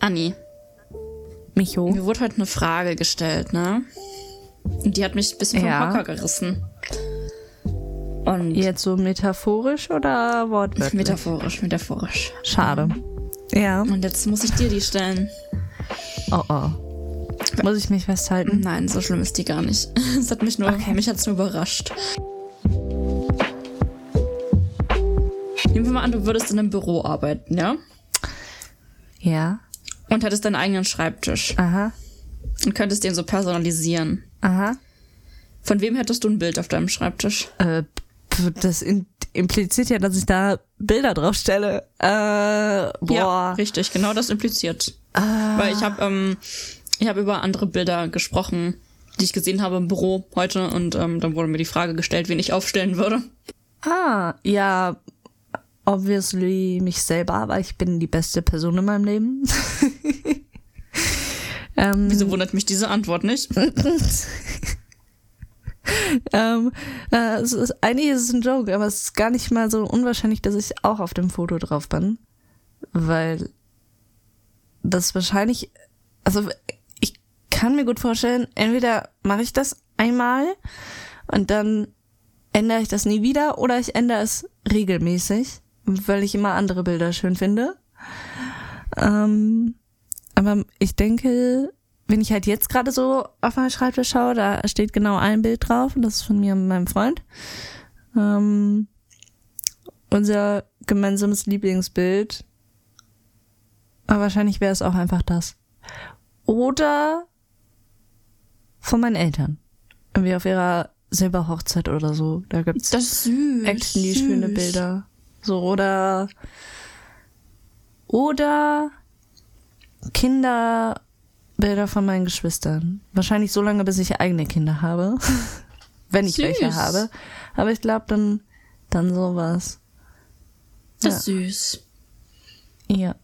Anni, Micho. mir wurde heute eine Frage gestellt, ne? Und die hat mich ein bisschen vom Ja. Hocker gerissen. Und Jetzt so metaphorisch oder wortwörtlich? metaphorisch, metaphorisch. Schade. Ja. Und jetzt muss ich dir die stellen. Oh oh. Muss ich mich festhalten? Nein, so schlimm ist die gar nicht. Es hat mich nur, mich hat's nur überrascht. Nehmen wir mal an, du würdest in einem Büro arbeiten, ja? Ja. Und hättest deinen eigenen Schreibtisch Aha. und könntest den so personalisieren. Aha. Von wem hättest du ein Bild auf deinem Schreibtisch? Äh, das impliziert ja, dass ich da Bilder drauf stelle. Äh, Ja, boah. richtig, genau das impliziert. Weil ich habe ähm, ich habe über andere Bilder gesprochen, die ich gesehen habe im Büro heute und ähm, dann wurde mir die Frage gestellt, wen ich aufstellen würde. Ah, ja. Obviously mich selber, weil ich bin die beste Person in meinem Leben. ähm, Wieso wundert mich diese Antwort nicht? ähm, äh, es ist, eigentlich ist es ein Joke, aber es ist gar nicht mal so unwahrscheinlich, dass ich auch auf dem Foto drauf bin. Weil das wahrscheinlich, also ich kann mir gut vorstellen, entweder mache ich das einmal und dann ändere ich das nie wieder oder ich ändere es regelmäßig, weil ich immer andere Bilder schön finde. Ähm, aber ich denke, wenn ich halt jetzt gerade so auf meinen Schreibtisch schaue, da steht genau ein Bild drauf und das ist von mir und meinem Freund. Ähm, unser gemeinsames Lieblingsbild. Aber wahrscheinlich wäre es auch einfach das. Oder von meinen Eltern. Irgendwie auf ihrer Silberhochzeit oder so. Da gibt's Das süß. actually schöne Bilder. So, oder, oder Kinderbilder von meinen Geschwistern. Wahrscheinlich so lange, bis ich eigene Kinder habe. Wenn ich Süß. welche habe. Aber ich glaube, dann, dann sowas. Das ist süß. Ja,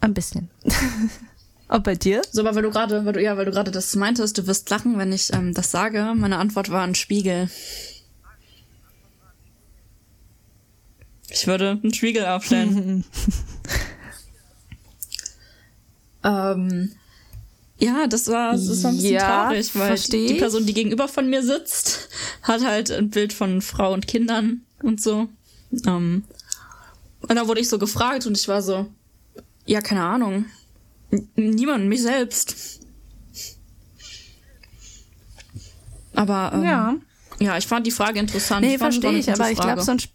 ein bisschen. Auch bei dir? So, aber weil du gerade, weil du, ja, weil du gerade das meintest, du wirst lachen, wenn ich ähm, das sage. Meine Antwort war ein Spiegel. Ich würde einen Spiegel aufstellen. ähm, ja, das war, das war ein bisschen Ja, traurig, weil die ich. Person, die gegenüber von mir sitzt, hat halt ein Bild von Frau und Kindern und so. Ähm, und da wurde ich so gefragt und ich war so, ja, keine Ahnung. N- Niemand, mich selbst. Aber ähm, Ja. ja, ich fand die Frage interessant. Nee, verstehe ich, aber ich glaube, so ein Sp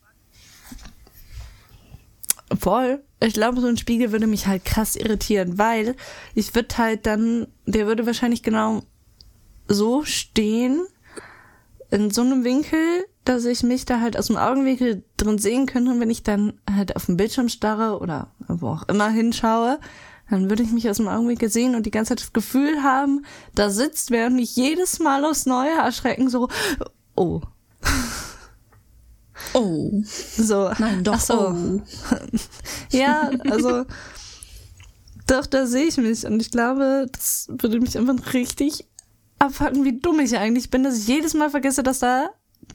Voll. Ich glaube, so ein Spiegel würde mich halt krass irritieren, weil ich würde halt dann, der würde wahrscheinlich genau so stehen, in so einem Winkel, dass ich mich da halt aus dem Augenwinkel drin sehen könnte. Und wenn ich dann halt auf den Bildschirm starre oder wo auch immer hinschaue, dann würde ich mich aus dem Augenwinkel sehen und die ganze Zeit das Gefühl haben, da sitzt wer und mich jedes Mal aufs Neue erschrecken, so, oh, Oh, so. nein, doch. Ach so. Oh. Ja, also doch, da sehe ich mich. Und ich glaube, das würde mich einfach richtig abfacken, wie dumm ich eigentlich bin, dass ich jedes Mal vergesse, dass da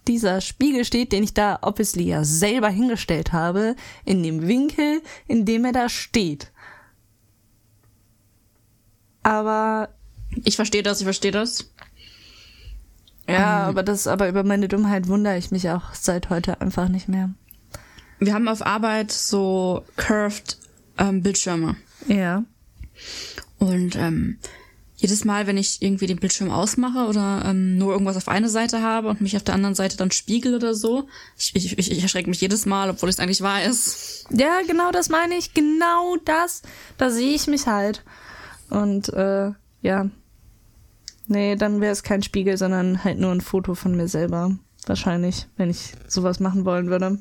dieser Spiegel steht, den ich da obviously ja selber hingestellt habe, in dem Winkel, in dem er da steht. Aber Ich verstehe das, ich verstehe das. Ja, aber das, aber über meine Dummheit wundere ich mich auch seit heute einfach nicht mehr. Wir haben auf Arbeit so curved ähm, Bildschirme. Ja. Und ähm, jedes Mal, wenn ich irgendwie den Bildschirm ausmache oder ähm, nur irgendwas auf eine Seite habe und mich auf der anderen Seite dann spiegel oder so, ich, ich, ich, erschrecke mich jedes Mal, obwohl ich es eigentlich weiß. Ja, genau das meine ich. Genau das. Da sehe ich mich halt. Und äh, ja. Nee, dann wäre es kein Spiegel, sondern halt nur ein Foto von mir selber. Wahrscheinlich, wenn ich sowas machen wollen würde.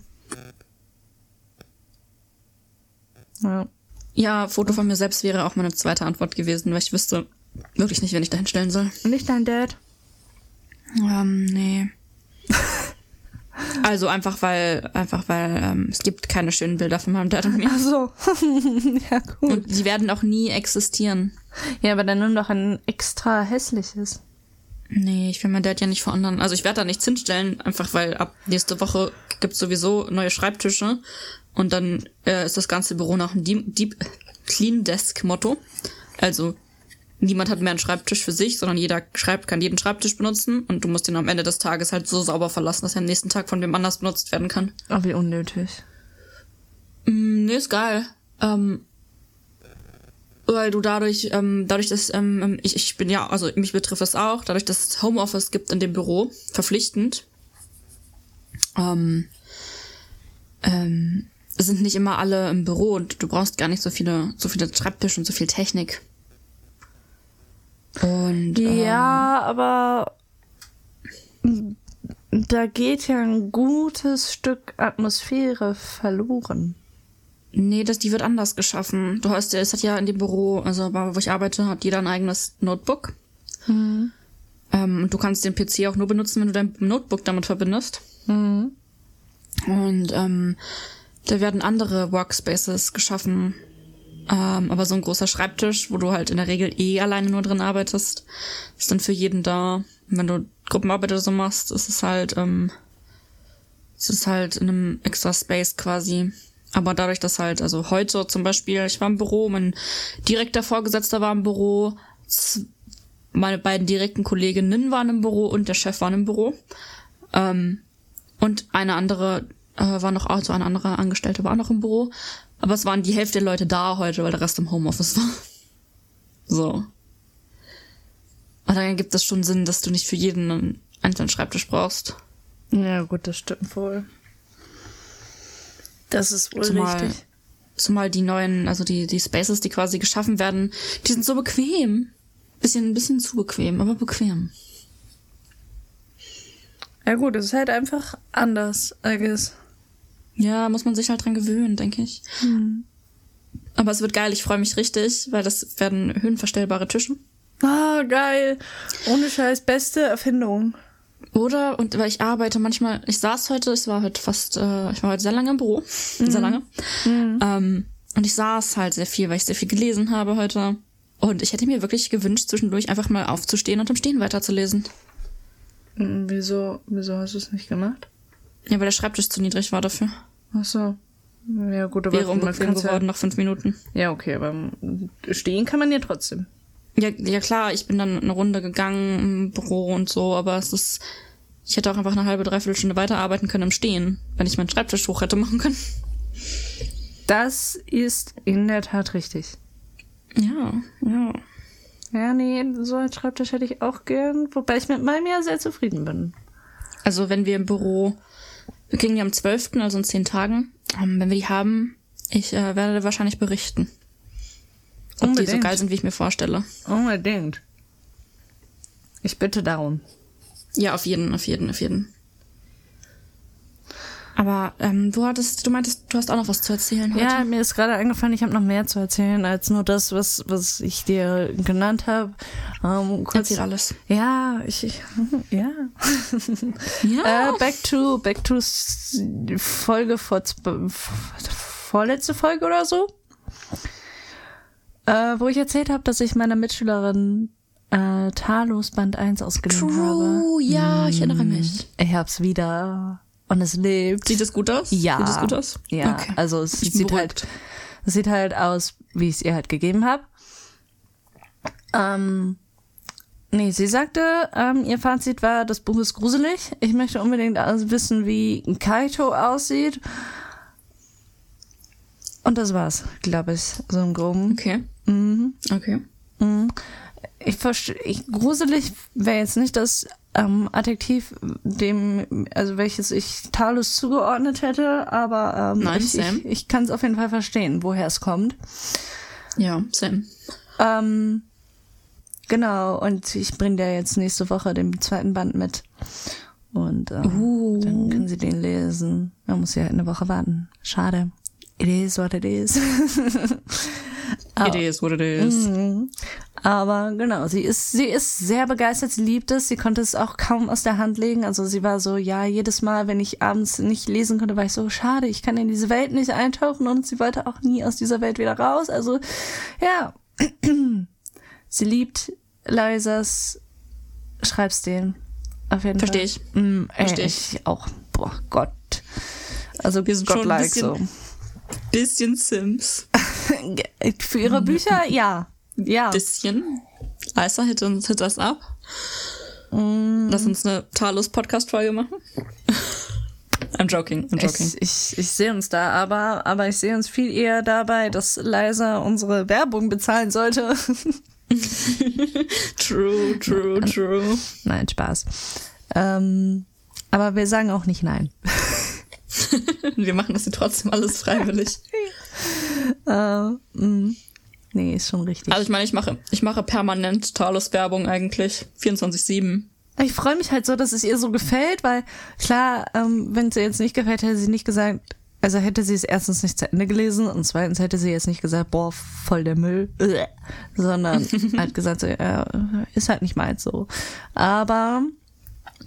Ja. Ja, Foto von mir selbst wäre auch meine zweite Antwort gewesen, weil ich wüsste wirklich nicht, wen ich da hinstellen soll. Nicht dein Dad? Ähm, nee. Also einfach weil, einfach weil ähm, es gibt keine schönen Bilder von meinem Dad und mir. Ach so. ja, gut. Und die werden auch nie existieren. Ja, aber dann nimm doch ein extra hässliches. Nee, ich will meinen Dad ja nicht vor anderen. Also ich werde da nichts hinstellen, einfach weil ab nächste Woche gibt's sowieso neue Schreibtische. Und dann äh, ist das ganze Büro nach dem Deep, Deep Clean Desk Motto. Also niemand hat mehr einen Schreibtisch für sich, sondern jeder schreibt, kann jeden Schreibtisch benutzen und du musst ihn am Ende des Tages halt so sauber verlassen, dass er am nächsten Tag von wem anders benutzt werden kann. Oh, wie unnötig. Mm, nee, ist geil. Ähm, weil du dadurch, ähm, dadurch, dass ähm, ich, ich bin ja, also mich betrifft das auch, dadurch, dass es Homeoffice gibt in dem Büro, verpflichtend, ähm, ähm, sind nicht immer alle im Büro und du brauchst gar nicht so viele, so viele Schreibtische und so viel Technik. Und ähm, Ja, aber da geht ja ein gutes Stück Atmosphäre verloren. Nee, das, die wird anders geschaffen. Du hast ja, es hat ja in dem Büro, also wo ich arbeite, hat jeder ein eigenes Notebook. Ähm, und du kannst den PC auch nur benutzen, wenn du dein Notebook damit verbindest. Und ähm, da werden andere Workspaces geschaffen. Ähm, aber so ein großer Schreibtisch, wo du halt in der Regel eh alleine nur drin arbeitest, ist dann für jeden da. Und wenn du Gruppenarbeit oder so machst, ist es halt, ähm, ist es halt in einem extra Space quasi. Aber dadurch, dass halt, also heute zum Beispiel, ich war im Büro, mein direkter Vorgesetzter war im Büro, meine beiden direkten Kolleginnen waren im Büro und der Chef waren im Büro. Ähm, und eine andere äh, war noch, also eine andere Angestellte war noch im Büro. Aber es waren die Hälfte der Leute da heute, weil der Rest im Homeoffice war. So. Und dann gibt es schon Sinn, dass du nicht für jeden einen einzelnen Schreibtisch brauchst. Ja, gut, das stimmt wohl. Das ist wohl Zumal, richtig. zumal die neuen, also die, die Spaces, die quasi geschaffen werden, die sind so bequem. Bisschen, ein bisschen zu bequem, aber bequem. Ja, gut, es ist halt einfach anders, I guess. Ja, muss man sich halt dran gewöhnen, denke ich. Aber es wird geil, ich freue mich richtig, weil das werden höhenverstellbare Tische. Ah, geil. Ohne Scheiß, beste Erfindung. Oder, und weil ich arbeite manchmal, ich saß heute, ich war heute fast, äh, ich war heute sehr lange im Büro, sehr lange. Ähm, und ich saß halt sehr viel, weil ich sehr viel gelesen habe heute. Und ich hätte mir wirklich gewünscht, zwischendurch einfach mal aufzustehen und im Stehen weiterzulesen. Hm, Wieso, wieso hast du es nicht gemacht? Ja, weil der Schreibtisch zu niedrig war dafür. Ach so. Ja, gut, aber Wäre unbequem geworden nach fünf Minuten. Ja, ja, okay, aber stehen kann man ja trotzdem. Ja, ja klar, ich bin dann eine Runde gegangen im Büro und so, aber es ist, ich hätte auch einfach eine halbe, dreiviertel Stunde weiterarbeiten können im Stehen, wenn ich meinen Schreibtisch hoch hätte machen können. Das ist in der Tat richtig. Ja, ja. Ja, nee, so einen Schreibtisch hätte ich auch gern, wobei ich mit meinem ja sehr zufrieden bin. Also wenn wir im Büro, wir kriegen die am 12., also in zehn Tagen, ähm, wenn wir die haben, ich äh, werde wahrscheinlich berichten. Ob die so Unbedingt. geil sind, wie ich mir vorstelle. Unbedingt. Ich bitte darum. Ja, auf jeden, auf jeden, auf jeden. Aber ähm, du hattest, du meintest, du hast auch noch was zu erzählen heute. Ja, mir ist gerade eingefallen, ich habe noch mehr zu erzählen als nur das, was, was ich dir genannt habe. Ähm, kurz, Erzähl alles. Ja, ich, ich ja. Ja. Äh, back to back to Folge vor vorletzte Folge oder so, äh, wo ich erzählt habe, dass ich meiner Mitschülerin äh, Talos Band 1 ausgeliehen habe. True, ja, ich erinnere mich. Ich hab's wieder und es lebt. Sieht das gut aus? Ja. Sieht das gut aus? Ja, Okay. also es sieht halt, beruhigt. es sieht halt aus, wie ich es ihr halt gegeben habe. Ähm, nee, sie sagte, ähm, ihr Fazit war, das Buch ist gruselig. Ich möchte unbedingt also wissen, wie Kaito aussieht. Und das war's, glaube ich, so im Groben. Okay. Mhm. Okay. Ich verstehe, gruselig wäre jetzt nicht das ähm, Adjektiv, dem, also welches ich Talus zugeordnet hätte, aber ähm, Nein, ich, ich, ich kann es auf jeden Fall verstehen, woher es kommt. Ja, Sam. Ähm, genau, und ich bringe dir jetzt nächste Woche den zweiten Band mit. Und ähm, Uh. dann können sie den lesen. Man muss ja eine Woche warten. Schade. It is what it is. It is what it is. Mhm. Aber genau, sie ist, sie ist sehr begeistert, sie liebt es, sie konnte es auch kaum aus der Hand legen. Also sie war so, ja, jedes Mal, wenn ich abends nicht lesen konnte, war ich so, schade, ich kann in diese Welt nicht eintauchen und sie wollte auch nie aus dieser Welt wieder raus. Also, ja. sie liebt Leisers, schreib's denen. Auf jeden Versteh Fall. ich. Mm, ey, Versteh ich auch. Boah, Gott. Also, Wir sind schon ein Gottlike so. bisschen- Bisschen Sims. Für ihre Bücher, ja. Ja. Bisschen. Leisa, hit, uns, hit das ab. Mm. Lass uns eine Talos-Podcast-Folge machen. I'm joking, I'm joking. Ich, ich, ich sehe uns da, aber, aber ich sehe uns viel eher dabei, dass Liza unsere Werbung bezahlen sollte. true, true, true. Nein, Spaß. Ähm, aber wir sagen auch nicht nein. wir machen das hier trotzdem alles freiwillig. Äh, mh. Nee, ist schon richtig. Also ich meine, ich mache, ich mache permanent Talos-Werbung eigentlich. 24-7. Ich freue mich halt so, dass es ihr so gefällt, weil klar, ähm, wenn es ihr jetzt nicht gefällt, hätte sie nicht gesagt, also hätte sie es erstens nicht zu Ende gelesen und zweitens hätte sie jetzt nicht gesagt, boah, voll der Müll, sondern halt gesagt, so, ja, ist halt nicht meins so. Aber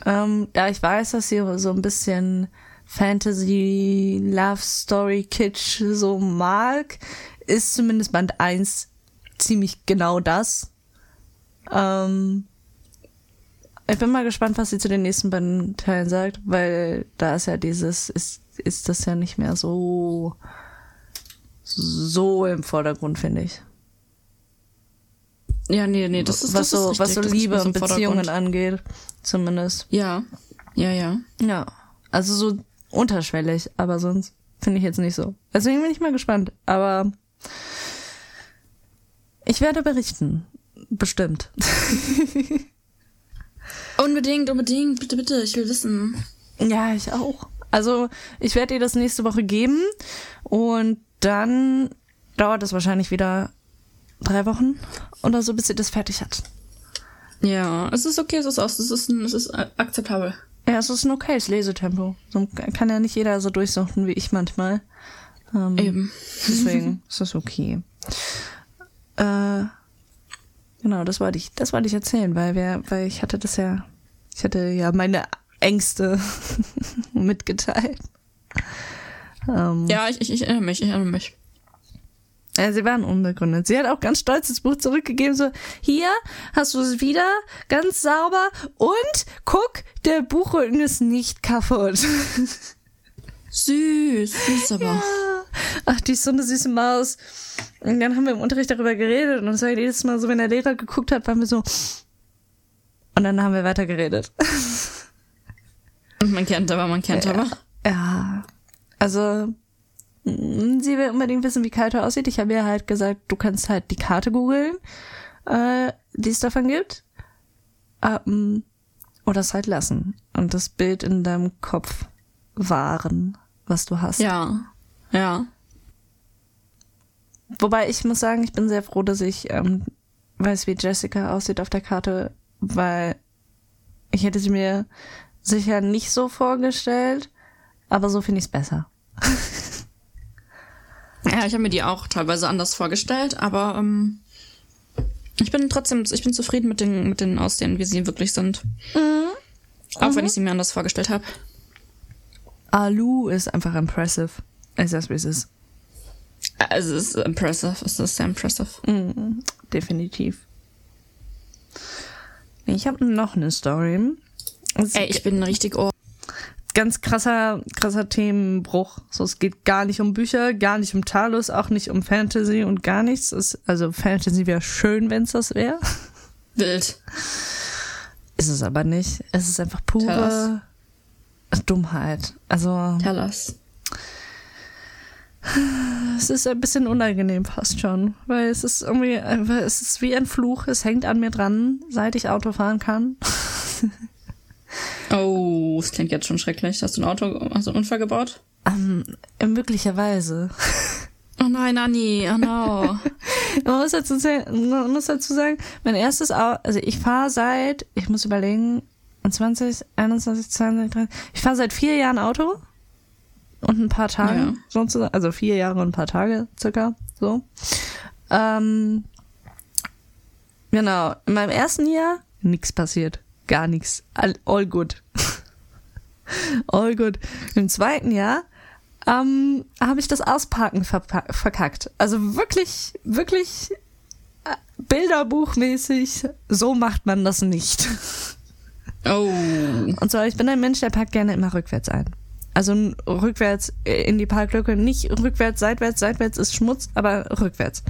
ähm, da ich weiß, dass sie so ein bisschen Fantasy, Love Story, Kitsch so mag, ist zumindest Band 1 ziemlich genau das. Ähm, ich bin mal gespannt, was sie zu den nächsten beiden Teilen sagt, weil da ist ja dieses, ist, ist das ja nicht mehr so, so im Vordergrund, finde ich. Ja, nee, nee, das ist was das so, ist was so richtig, Liebe und Beziehungen angeht, zumindest. Ja, ja, ja. Ja, also so unterschwellig, aber sonst finde ich jetzt nicht so. Deswegen bin ich mal gespannt, aber ich werde berichten. Bestimmt. Unbedingt, unbedingt, bitte, bitte, ich will wissen. Ja, ich auch. Also, ich werde ihr das nächste Woche geben und dann dauert es wahrscheinlich wieder drei Wochen oder so, bis sie das fertig hat. Ja, es ist okay, es ist aus, es ist, es ist akzeptabel. Ja, es ist ein okayes Lesetempo. So kann ja nicht jeder so durchsuchten wie ich manchmal. Ähm, Eben. Deswegen ist das okay. Äh, genau, das wollte ich, das wollte ich erzählen, weil wir, weil ich hatte das ja, ich hatte ja meine Ängste mitgeteilt. Ähm, Ja, ich, ich, ich erinnere mich, ich erinnere mich. Ja, sie waren unbegründet. Sie hat auch ganz stolz das Buch zurückgegeben, so, hier hast du es wieder, ganz sauber und guck, der Buchrücken ist nicht kaputt. Süß, süß aber. Ja. Ach, die ist so eine süße Maus. Und dann haben wir im Unterricht darüber geredet und es war jedes Mal so, wenn der Lehrer geguckt hat, waren wir so. Und dann haben wir weiter geredet. Man kennt aber, man kennt aber. Ja. Also, sie will unbedingt wissen, wie Kaito aussieht. Ich habe ihr halt gesagt, du kannst halt die Karte googeln, äh, die es davon gibt. Ähm, oder es halt lassen. Und das Bild in deinem Kopf wahren, was du hast. Ja, ja. Wobei ich muss sagen, ich bin sehr froh, dass ich ähm, weiß, wie Jessica aussieht auf der Karte, weil ich hätte sie mir sicher nicht so vorgestellt, aber so finde ich es besser. Ja, ich habe mir die auch teilweise anders vorgestellt, aber ähm, ich bin trotzdem, ich bin zufrieden mit den, mit den Aussehen, wie sie wirklich sind. Auch wenn ich sie mir anders vorgestellt habe. Alu ist einfach impressive. Ist das, wie es ist. Also es ist impressive, es ist sehr impressive. Mhm, definitiv. Ich habe noch eine Story. Ist Ey, ich bin richtig ohr. Ganz krasser, krasser Themenbruch. So, es geht gar nicht um Bücher, gar nicht um Talos, auch nicht um Fantasy und gar nichts. Es, also Fantasy wäre schön, wenn es das wäre. Wild. Ist es aber nicht. Es ist einfach pure Dummheit. Also Tell us. es ist ein bisschen unangenehm fast schon, weil es ist irgendwie, einfach- es ist wie ein Fluch. Es hängt an mir dran, seit ich Auto fahren kann. Oh, es klingt jetzt schon schrecklich. Hast du ein Auto, hast du einen Unfall gebaut? Ähm, möglicherweise. Oh nein, Anni, oh no. Man muss dazu sagen, man muss dazu sagen mein erstes Auto, also ich fahre seit, ich muss überlegen, 20, 21, 22, 23, ich fahre seit vier Jahren Auto und ein paar Tage, Ja. sozusagen, also vier Jahre und ein paar Tage circa, so. Ähm, genau, in meinem ersten Jahr nichts passiert, gar nichts, all, all good. all good. Im zweiten Jahr ähm, habe ich das Ausparken verkackt. Also wirklich, wirklich äh, bilderbuchmäßig, so macht man das nicht. Oh. Und zwar, ich bin ein Mensch, der parkt gerne immer rückwärts ein. Also rückwärts in die Parklücke, nicht rückwärts, seitwärts, seitwärts ist Schmutz, aber rückwärts.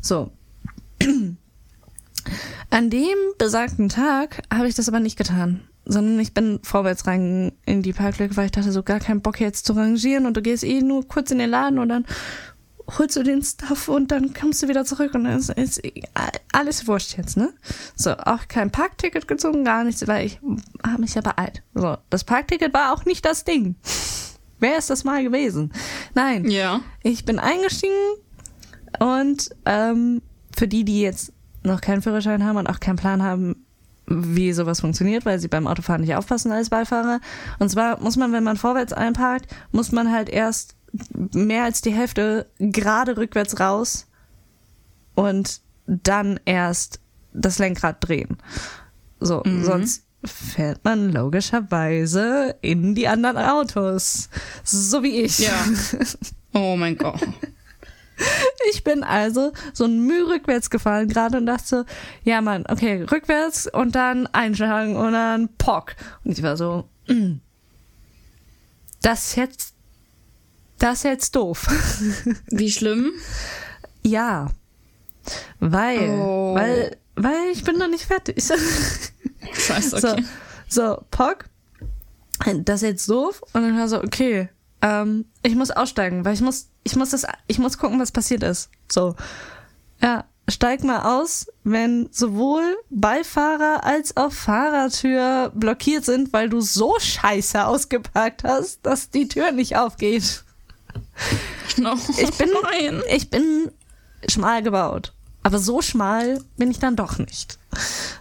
So. An dem besagten Tag habe ich das aber nicht getan, sondern ich bin vorwärts rein in die Parklücke, weil ich dachte, so gar keinen Bock jetzt zu rangieren und du gehst eh nur kurz in den Laden und dann holst du den Stuff und dann kommst du wieder zurück und dann ist, ist alles wurscht jetzt, ne? So, auch kein Parkticket gezogen, gar nichts, weil ich habe mich ja beeilt. So, das Parkticket war auch nicht das Ding. Wer ist das mal gewesen? Nein. Ja. Ich bin eingestiegen und ähm, für die, die jetzt noch keinen Führerschein haben und auch keinen Plan haben, wie sowas funktioniert, weil sie beim Autofahren nicht aufpassen als Beifahrer. Und zwar muss man, wenn man vorwärts einparkt, muss man halt erst mehr als die Hälfte gerade rückwärts raus und dann erst das Lenkrad drehen. So, mhm. sonst fährt man logischerweise in die anderen Autos. So wie ich. Ja. Oh mein Gott. Ich bin also so ein Mühe rückwärts gefallen gerade und dachte so, ja Mann, okay, rückwärts und dann einschlagen und dann Pock. Und ich war so, mm, das jetzt, das jetzt doof. Wie schlimm? Ja, weil, oh. weil, weil ich bin noch nicht fertig. Scheiße, okay. So, so Pock, das ist jetzt doof und dann war so, okay, ähm, ich muss aussteigen, weil ich muss, ich muss das, ich muss gucken, was passiert ist. So. Ja, steig mal aus, wenn sowohl Beifahrer als auch Fahrertür blockiert sind, weil du so scheiße ausgepackt hast, dass die Tür nicht aufgeht. No, ich bin, nein. ich bin schmal gebaut. Aber so schmal bin ich dann doch nicht.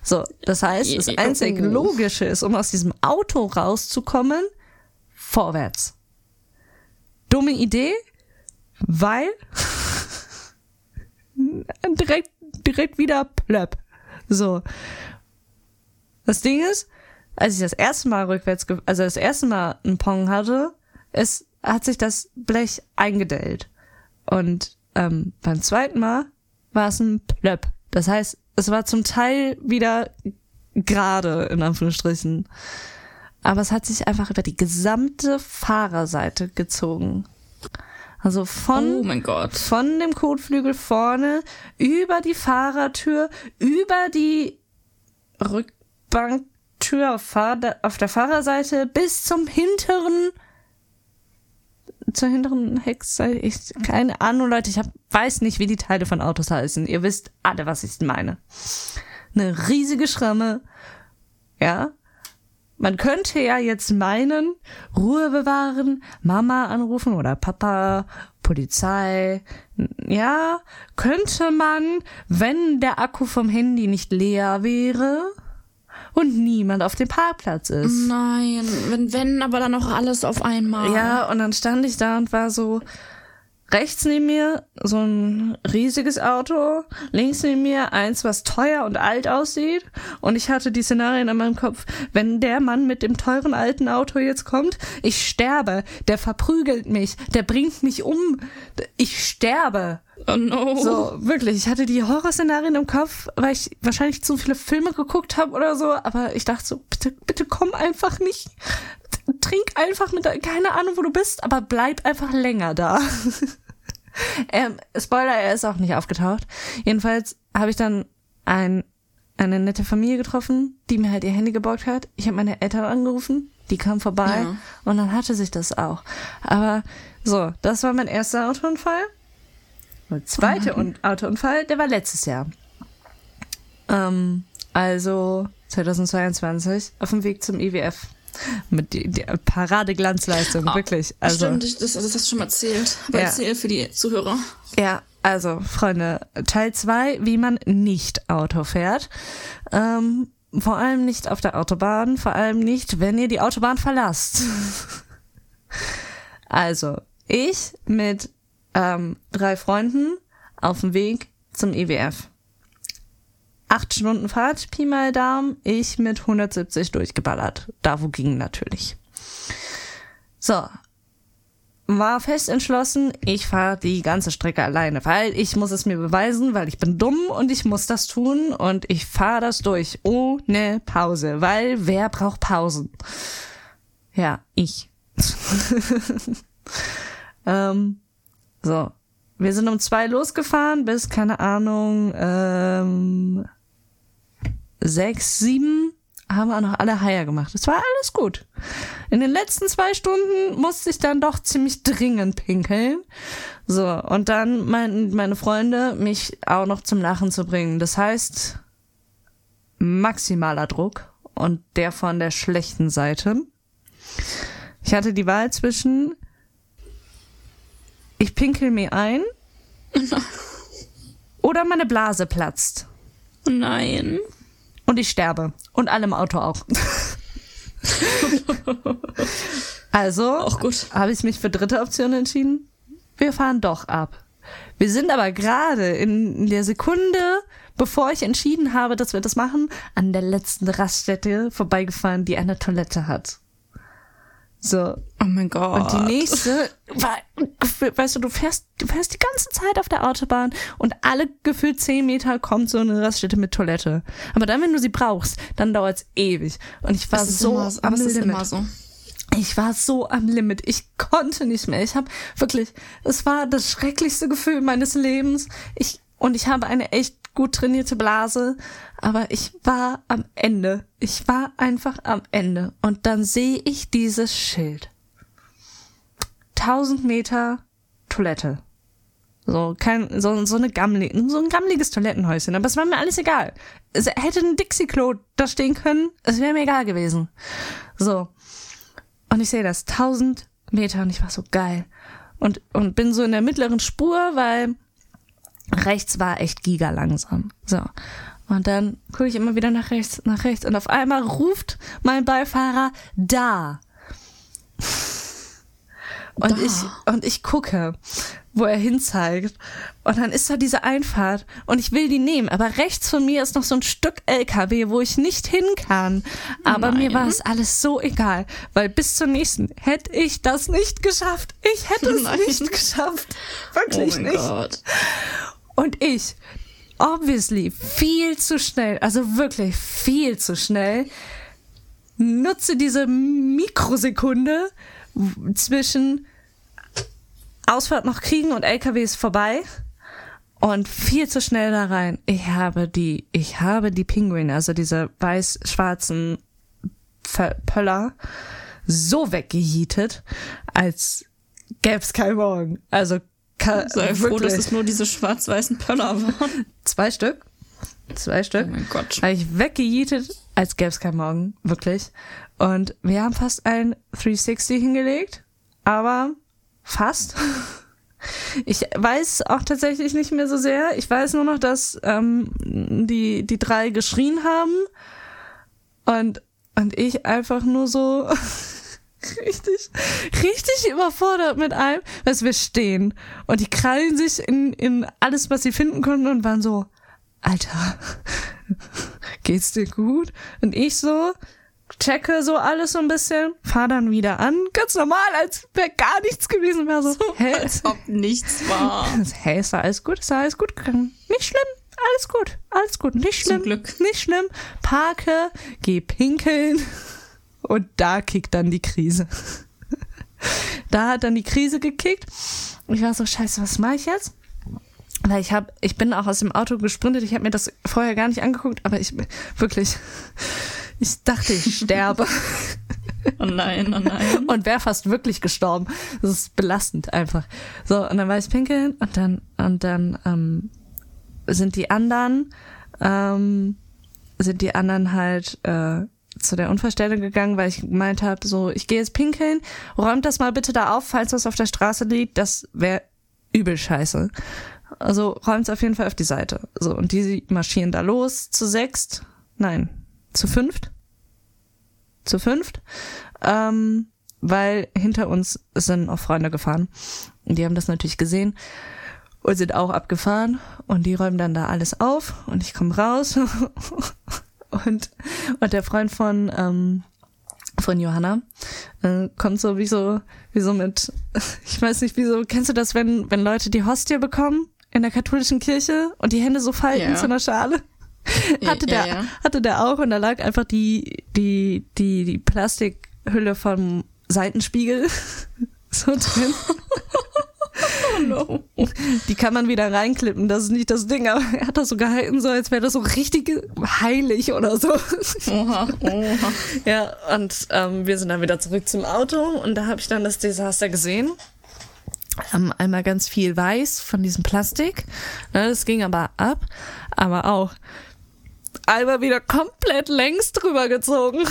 So, das heißt, das einzig Logische ist, um aus diesem Auto rauszukommen, vorwärts dumme Idee, weil direkt, direkt wieder plöpp. So. Das Ding ist, als ich das erste Mal rückwärts, also das erste Mal einen Pong hatte, es hat sich das Blech eingedellt. Und ähm, beim zweiten Mal war es ein Plöpp. Das heißt, es war zum Teil wieder gerade, in Anführungsstrichen aber es hat sich einfach über die gesamte Fahrerseite gezogen. Also von, oh von dem Kotflügel vorne, über die Fahrertür, über die Rückbanktür auf, Fahr auf der Fahrerseite bis zum hinteren, zur hinteren Heckseite. Ich, keine Ahnung, Leute, ich hab, weiß nicht, wie die Teile von Autos heißen. Ihr wisst alle, was ich meine. Eine riesige Schramme, ja, man könnte ja jetzt meinen, Ruhe bewahren, Mama anrufen oder Papa, Polizei. Ja, könnte man, wenn der Akku vom Handy nicht leer wäre und niemand auf dem Parkplatz ist. Nein, wenn, wenn, aber dann auch alles auf einmal. Ja, und dann stand ich da und war so, rechts neben mir so ein riesiges Auto, links neben mir eins, was teuer und alt aussieht. Und ich hatte die Szenarien in meinem Kopf, wenn der Mann mit dem teuren alten Auto jetzt kommt, ich sterbe, der verprügelt mich, der bringt mich um, ich sterbe. Oh no. So, wirklich, ich hatte die Horrorszenarien im Kopf, weil ich wahrscheinlich zu viele Filme geguckt habe oder so, aber ich dachte so, bitte, bitte komm einfach nicht. Trink einfach mit, keine Ahnung, wo du bist, aber bleib einfach länger da. ähm, Spoiler, er ist auch nicht aufgetaucht. Jedenfalls habe ich dann ein, eine nette Familie getroffen, die mir halt ihr Handy geborgt hat. Ich habe meine Eltern angerufen, die kamen vorbei ja. und dann hatte sich das auch. Aber so, das war mein erster Autounfall. Der zweite oh Autounfall, der war letztes Jahr. Ähm, also 2022 auf dem Weg zum IWF. Mit die, die Paradeglanzleistung, oh, wirklich. Also, stimmt, das, das hast du schon mal erzählt. Aber ja. erzähl für die Zuhörer. Ja, also, Freunde, Teil 2, wie man nicht Auto fährt. Ähm, vor allem nicht auf der Autobahn, vor allem nicht, wenn ihr die Autobahn verlasst. also, ich mit ähm, drei Freunden auf dem Weg zum IWF. Acht Stunden Fahrt, Pi mal Daumen, ich mit 170 durchgeballert. Da wo ging natürlich. So. War fest entschlossen, ich fahre die ganze Strecke alleine, weil ich muss es mir beweisen, weil ich bin dumm und ich muss das tun und ich fahre das durch ohne Pause, weil wer braucht Pausen? Ja, ich. ähm, so, wir sind um zwei losgefahren bis, keine Ahnung, ähm, sechs, sieben haben wir auch noch alle Haier gemacht. Es war alles gut. In den letzten zwei Stunden musste ich dann doch ziemlich dringend pinkeln. So, und dann meinten meine Freunde, mich auch noch zum Lachen zu bringen. Das heißt, maximaler Druck und der von der schlechten Seite. Ich hatte die Wahl zwischen, ich pinkel mir ein oder meine Blase platzt. Nein. Und ich sterbe. Und alle im Auto auch. also habe ich mich für dritte Option entschieden. Wir fahren doch ab. Wir sind aber gerade in der Sekunde, bevor ich entschieden habe, dass wir das machen, an der letzten Raststätte vorbeigefahren, die eine Toilette hat. So. Oh mein Gott. Und die nächste war, weißt du, du fährst, du fährst die ganze Zeit auf der Autobahn und alle gefühlt zehn Meter kommt so eine Raststätte mit Toilette. Aber dann, wenn du sie brauchst, dann dauert's ewig. Und ich war so immer, am Limit. so. Ich war so am Limit. Ich konnte nicht mehr. Ich habe wirklich, es war das schrecklichste Gefühl meines Lebens. Ich und ich habe eine echt gut trainierte Blase, aber ich war am Ende. Ich war einfach am Ende. Und dann sehe ich dieses Schild. 1000 Meter Toilette. So, kein, so, so eine gammelig, so ein gammeliges Toilettenhäuschen. Aber es war mir alles egal. Es hätte ein Dixie-Klo da stehen können. Es wäre mir egal gewesen. So. Und ich sehe das, 1000 Meter und ich war so geil. Und, und bin so in der mittleren Spur, weil rechts war echt giga langsam. So. Und dann gucke ich immer wieder nach rechts, nach rechts und auf einmal ruft mein Beifahrer da. Und Da. ich, und ich gucke, wo er hinzeigt. Und dann ist da diese Einfahrt und ich will die nehmen. Aber rechts von mir ist noch so ein Stück LKW, wo ich nicht hin kann. Aber mir Nein. war es alles so egal, weil bis zur nächsten hätte ich das nicht geschafft. Ich hätte es Nein. nicht geschafft. Oh Wirklich mein nicht. Gott. Und ich, obviously, viel zu schnell, also wirklich viel zu schnell, nutze diese Mikrosekunde zwischen Ausfahrt noch kriegen und LKW ist vorbei und viel zu schnell da rein. Ich habe die, ich habe die Pinguine, also diese weiß-schwarzen Pöller, so weggejietet, als gäb's kein Morgen. Also ka- Sei froh, dass es nur diese schwarz-weißen Pöller waren. Zwei Stück. Zwei Stück. Oh mein Gott. Habe ich weggejietet, als gäbe es keinen Morgen. Wirklich. Und wir haben fast ein 360 hingelegt. Aber fast. Ich weiß auch tatsächlich nicht mehr so sehr. Ich weiß nur noch, dass ähm, die, die drei geschrien haben. Und, und ich einfach nur so richtig, richtig überfordert mit allem, dass wir stehen. Und die krallen sich in, in alles, was sie finden konnten und waren so, Alter, geht's dir gut? Und ich so, checke so alles so ein bisschen, fahr dann wieder an, ganz normal, als wäre gar nichts gewesen wäre. So, hä, Als ob nichts war. hey, ist da alles gut? Ist da alles gut gegangen? Nicht schlimm, alles gut, alles gut, nicht schlimm, Zum Glück. nicht schlimm. Parke, geh pinkeln und da kickt dann die Krise. Da hat dann die Krise gekickt. Ich war so, scheiße, was mache ich jetzt? Weil ich habe, ich bin auch aus dem Auto gesprintet. Ich habe mir das vorher gar nicht angeguckt, aber ich wirklich, ich dachte, ich sterbe Oh nein, oh nein. und wäre fast wirklich gestorben. Das ist belastend einfach. So und dann war ich pinkeln und dann und dann ähm, sind die anderen ähm, sind die anderen halt äh, zu der Unfallstelle gegangen, weil ich gemeint habe, so ich gehe jetzt pinkeln, räumt das mal bitte da auf, falls was auf der Straße liegt. Das wäre übel scheiße. Also räumt auf jeden Fall auf die Seite. So und die marschieren da los zu sechst, nein, zu fünft zu fünft, ähm, weil hinter uns sind auch Freunde gefahren. Die haben das natürlich gesehen und sind auch abgefahren und die räumen dann da alles auf und ich komme raus und, und der Freund von, ähm, von Johanna äh, kommt so wie so, wie so mit, ich weiß nicht, wie so, kennst du das, wenn, wenn Leute die Hostie bekommen in der katholischen Kirche und die Hände so falten Ja. zu einer Schale? hatte der ja. hatte der auch und da lag einfach die die die die Plastikhülle vom Seitenspiegel so drin Oh no. Die kann man wieder reinklippen, das ist nicht das Ding, aber er hat das so gehalten, so als wäre das so richtig heilig oder so. Oha, oha. Ja, und ähm, wir sind dann wieder zurück zum Auto und da habe ich dann das Desaster gesehen. Ähm, einmal ganz viel weiß von diesem Plastik. Ne, das ging aber ab, aber auch einmal wieder komplett längs drüber gezogen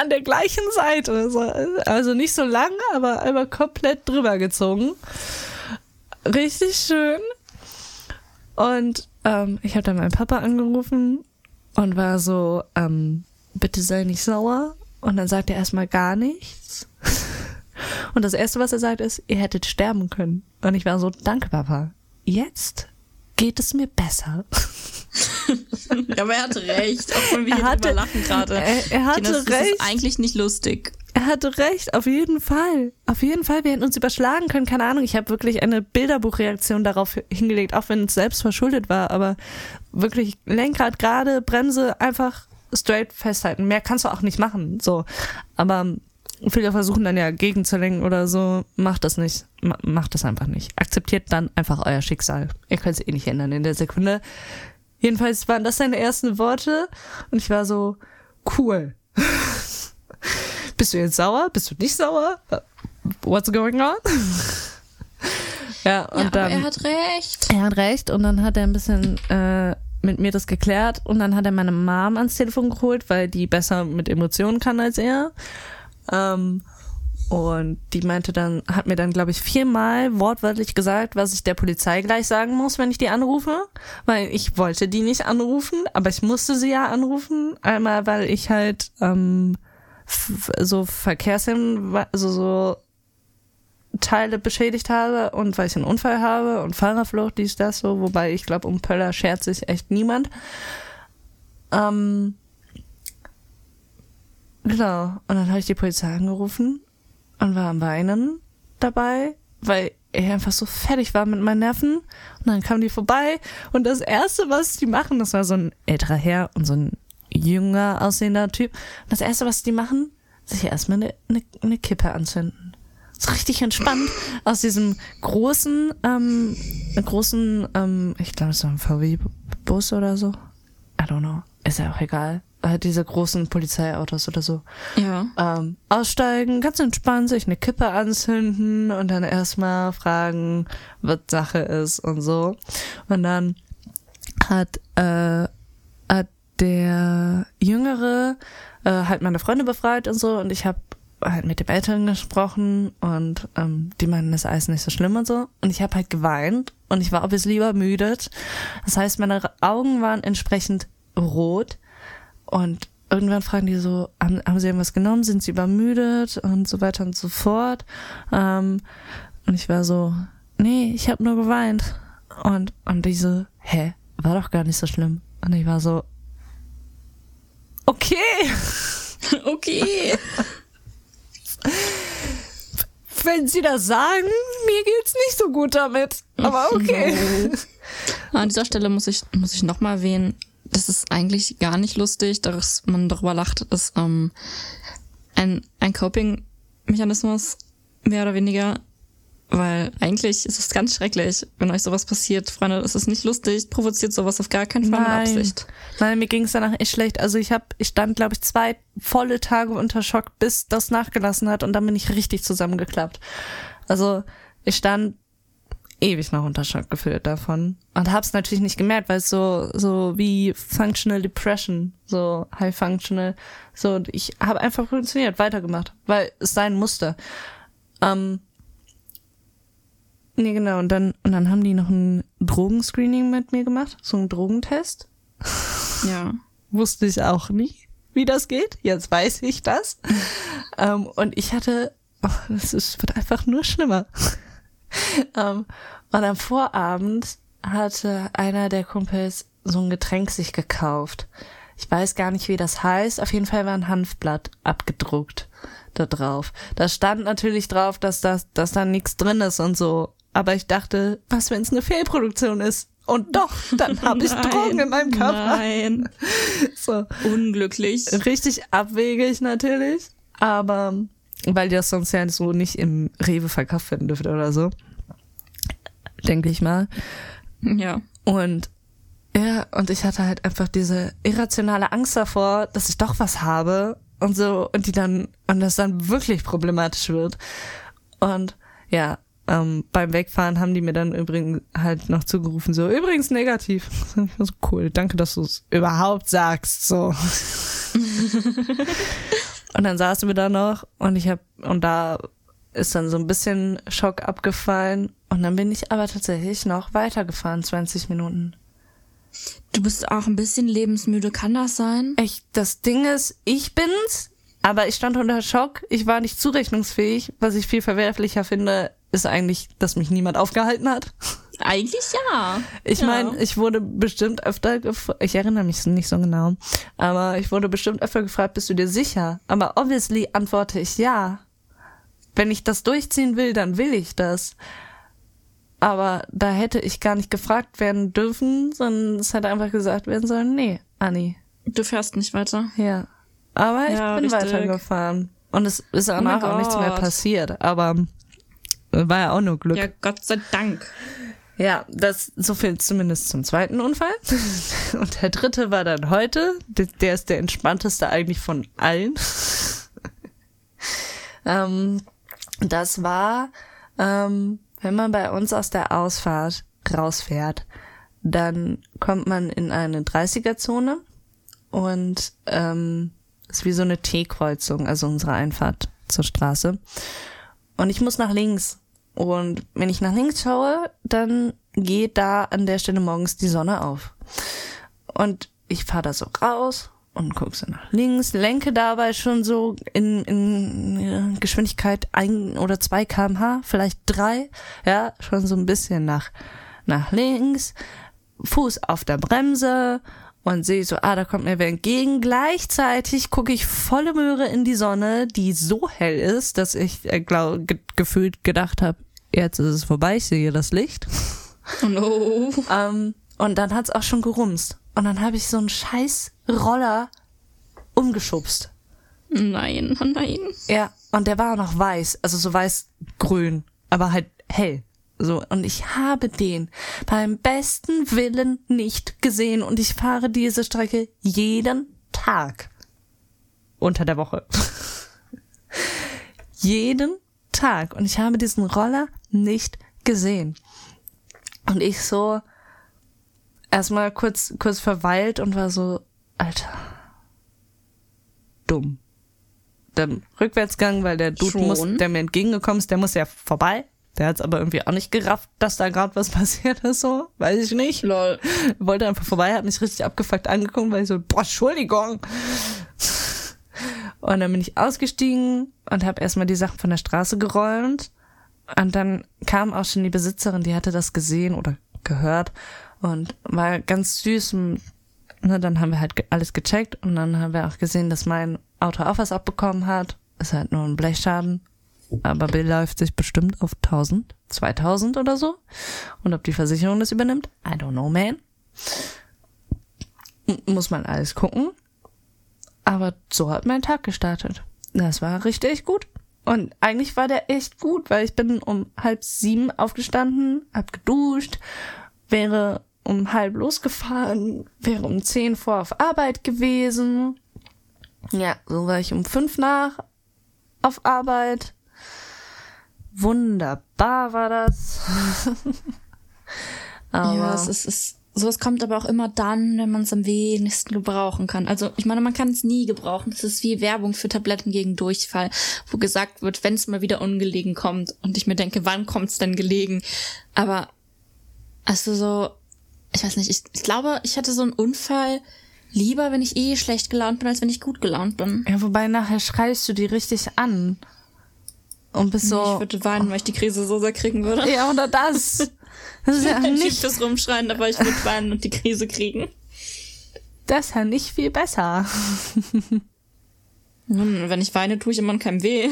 an der gleichen Seite. Also nicht so lang, aber einmal komplett drüber gezogen. Richtig schön. Und ähm, ich habe dann meinen Papa angerufen und war so, ähm, bitte sei nicht sauer. Und dann sagt er erstmal gar nichts. Und das Erste, was er sagt, ist, ihr hättet sterben können. Und ich war so, danke, Papa. Jetzt geht es mir besser. ja, aber er hatte recht, auch wenn wir er hatte, lachen gerade. Er, er hatte das, recht. Das ist eigentlich nicht lustig. Er hatte recht, auf jeden Fall. Auf jeden Fall, wir hätten uns überschlagen können, keine Ahnung. Ich habe wirklich eine Bilderbuchreaktion darauf hingelegt, auch wenn es selbst verschuldet war, aber wirklich Lenkrad gerade, Bremse einfach straight festhalten. Mehr kannst du auch nicht machen, so. Aber viele versuchen dann ja gegenzulenken oder so. Macht das nicht. macht das einfach nicht. Akzeptiert dann einfach euer Schicksal. Ihr könnt es eh nicht ändern in der Sekunde. Jedenfalls waren das seine ersten Worte und ich war so, cool. Bist du jetzt sauer? Bist du nicht sauer? What's going on? ja, und ja, dann. er hat recht. Er hat recht und dann hat er ein bisschen äh, mit mir das geklärt und dann hat er meine Mom ans Telefon geholt, weil die besser mit Emotionen kann als er. Ähm, und die meinte dann, hat mir dann, glaube ich, viermal wortwörtlich gesagt, was ich der Polizei gleich sagen muss, wenn ich die anrufe. Weil ich wollte die nicht anrufen, aber ich musste sie ja anrufen. Einmal, weil ich halt ähm, so Verkehrshin, also so Teile beschädigt habe und weil ich einen Unfall habe und Fahrerflucht, dies, das so. Wobei ich glaube, um Pöller schert sich echt niemand. Ähm, genau. Und dann habe ich die Polizei angerufen und war am Weinen dabei, weil er einfach so fertig war mit meinen Nerven. Und dann kamen die vorbei und das Erste, was die machen, das war so ein älterer Herr und so ein jünger aussehender Typ. Und das Erste, was die machen, sich erstmal eine, eine, eine Kippe anzünden. So richtig entspannt aus diesem großen, ähm, großen, ähm, ich glaube, es war ein VW-Bus oder so. I don't know. Ist ja auch egal halt diese großen Polizeiautos oder so. Ja. Ähm, aussteigen, ganz entspannt, sich eine Kippe anzünden und dann erstmal fragen, was Sache ist und so. Und dann hat, äh, hat der Jüngere äh, halt meine Freunde befreit und so und ich habe halt mit den Eltern gesprochen und ähm, die meinen, das ist alles nicht so schlimm und so. Und ich habe halt geweint und ich war bisschen übermüdet. Das heißt, meine Augen waren entsprechend rot und irgendwann fragen die so, haben, haben sie irgendwas genommen, sind sie übermüdet und so weiter und so fort. Ähm, und ich war so, nee, ich habe nur geweint. Und, und die so, hä, war doch gar nicht so schlimm. Und ich war so, okay. okay. Wenn sie das sagen, mir geht's nicht so gut damit. Aber okay. An dieser Stelle muss ich, muss ich nochmal erwähnen, das ist eigentlich gar nicht lustig, dass man darüber lacht, ist ähm, ein, ein Coping-Mechanismus, mehr oder weniger. Weil eigentlich ist es ganz schrecklich, wenn euch sowas passiert, Freunde. Es ist nicht lustig, provoziert sowas auf gar keinen Fall Nein. mit Absicht. Nein, mir ging es danach echt schlecht. Also ich hab, ich stand, glaube ich, zwei volle Tage unter Schock, bis das nachgelassen hat und dann bin ich richtig zusammengeklappt. Also ich stand ewig noch unter Schock gefühlt davon und hab's natürlich nicht gemerkt, weil es so so wie Functional Depression, so High Functional, so ich habe einfach funktioniert, weitergemacht, weil es sein musste. Ähm, nee, genau und dann und dann haben die noch ein Drogenscreening mit mir gemacht, so ein Drogentest. Ja, wusste ich auch nicht, wie das geht. Jetzt weiß ich das. ähm, und ich hatte, oh, ist, wird einfach nur schlimmer. Um, und am Vorabend hatte einer der Kumpels so ein Getränk sich gekauft. Ich weiß gar nicht, wie das heißt. Auf jeden Fall war ein Hanfblatt abgedruckt da drauf. Da stand natürlich drauf, dass das, dass da nichts drin ist und so. Aber ich dachte, was, wenn es eine Fehlproduktion ist? Und doch, dann habe ich Drogen in meinem Körper. Nein. So. Unglücklich. Richtig abwegig natürlich. Aber weil das sonst ja so nicht im Rewe verkauft werden dürfte oder so. denke ich mal. Ja. Und ja, und ich hatte halt einfach diese irrationale Angst davor, dass ich doch was habe und so und die dann und das dann wirklich problematisch wird. Und ja, ähm, beim Wegfahren haben die mir dann übrigens halt noch zugerufen, so übrigens negativ. Das ist cool, danke, dass du es überhaupt sagst. So. und dann saßen wir da noch und ich hab und da ist dann so ein bisschen Schock abgefallen und dann bin ich aber tatsächlich noch weitergefahren, 20 Minuten. Du bist auch ein bisschen lebensmüde, kann das sein? Ich, das Ding ist, ich bin's, aber ich stand unter Schock, ich war nicht zurechnungsfähig. Was ich viel verwerflicher finde, ist eigentlich, dass mich niemand aufgehalten hat. Eigentlich ja. Ich ja. meine, ich wurde bestimmt öfter gefragt, ich erinnere mich nicht so genau, aber ich wurde bestimmt öfter gefragt, bist du dir sicher? Aber obviously antworte ich ja. Wenn ich das durchziehen will, dann will ich das. Aber da hätte ich gar nicht gefragt werden dürfen, sondern es hätte einfach gesagt werden sollen, nee, Anni. Du fährst nicht weiter. Ja. Aber ich Ja, bin richtig. weitergefahren. Und es ist danach auch nichts mehr passiert, aber war ja auch nur Glück. Ja, Gott sei Dank. Ja, das so viel zumindest zum zweiten Unfall. Und der dritte war dann heute. Der, ist der entspannteste eigentlich von allen. ähm, das war, ähm, wenn man bei uns aus der Ausfahrt rausfährt, dann kommt man in eine 30er-Zone und ähm, ist wie so eine T-Kreuzung, also unsere Einfahrt zur Straße. Und ich muss nach links. Und wenn ich nach links schaue, dann geht da an der Stelle morgens die Sonne auf. Und ich fahre da so raus und gucke so nach links, lenke dabei schon so in, in äh, Geschwindigkeit ein oder zwei kmh, vielleicht drei, ja, schon so ein bisschen nach, nach links, Fuß auf der Bremse und sehe so, ah, da kommt mir wer entgegen. Gleichzeitig gucke ich volle Möhre in die Sonne, die so hell ist, dass ich äh, glaub, ge gefühlt gedacht habe, jetzt ist es vorbei, ich sehe das Licht. No. Ähm, und dann hat's auch schon gerumst. Und dann habe ich so einen scheiß Roller umgeschubst. Nein, oh nein. Ja, und der war auch noch weiß, also so weiß-grün, aber halt hell. So, und ich habe den beim besten Willen nicht gesehen und ich fahre diese Strecke jeden Tag unter der Woche. jeden Tag. Und ich habe diesen Roller nicht gesehen. Und ich so erstmal kurz, kurz verweilt und war so, Alter, dumm. Dann Rückwärtsgang, weil der Dude Schon? muss, der mir entgegengekommen ist, der muss ja vorbei. Der hat's aber irgendwie auch nicht gerafft, dass da gerade was passiert ist, so. Weiß ich nicht. Lol. Wollte einfach vorbei, hat mich richtig abgefuckt angeguckt, weil ich so, boah, Entschuldigung. Und dann bin ich ausgestiegen und habe erstmal die Sachen von der Straße geräumt. Und dann kam auch schon die Besitzerin, die hatte das gesehen oder gehört und war ganz süß. Und, Ne, dann haben wir halt alles gecheckt und dann haben wir auch gesehen, dass mein Auto auch was abbekommen hat. Ist halt nur ein Blechschaden, aber beläuft sich bestimmt auf 1000, 2000 oder so. Und ob die Versicherung das übernimmt, I don't know, man. Muss man alles gucken. Aber so hat mein Tag gestartet. Das war richtig gut. Und eigentlich war der echt gut, weil ich bin um halb sieben aufgestanden, hab geduscht, wäre um halb losgefahren, wäre um zehn vor auf Arbeit gewesen. Ja, so war ich um fünf nach auf Arbeit. Wunderbar war das. aber Ja, es ist, es, sowas kommt aber auch immer dann, wenn man es am wenigsten gebrauchen kann. Also ich meine, man kann es nie gebrauchen. Das ist wie Werbung für Tabletten gegen Durchfall, wo gesagt wird, wenn es mal wieder ungelegen kommt. Und ich mir denke, wann kommt es denn gelegen? Aber also so, ich weiß nicht, ich, ich glaube, ich hätte so einen Unfall lieber, wenn ich eh schlecht gelaunt bin, als wenn ich gut gelaunt bin. ja, wobei nachher schreist du die richtig an. Und bist so. Ich würde weinen, weil ich die Krise so sehr kriegen würde. ja, oder das. Das ist ja nicht nicht, fürs Rumschreien, aber ich würde weinen und die Krise kriegen. das ist ja nicht viel besser. Hm, wenn ich weine, tue ich immer keinem weh.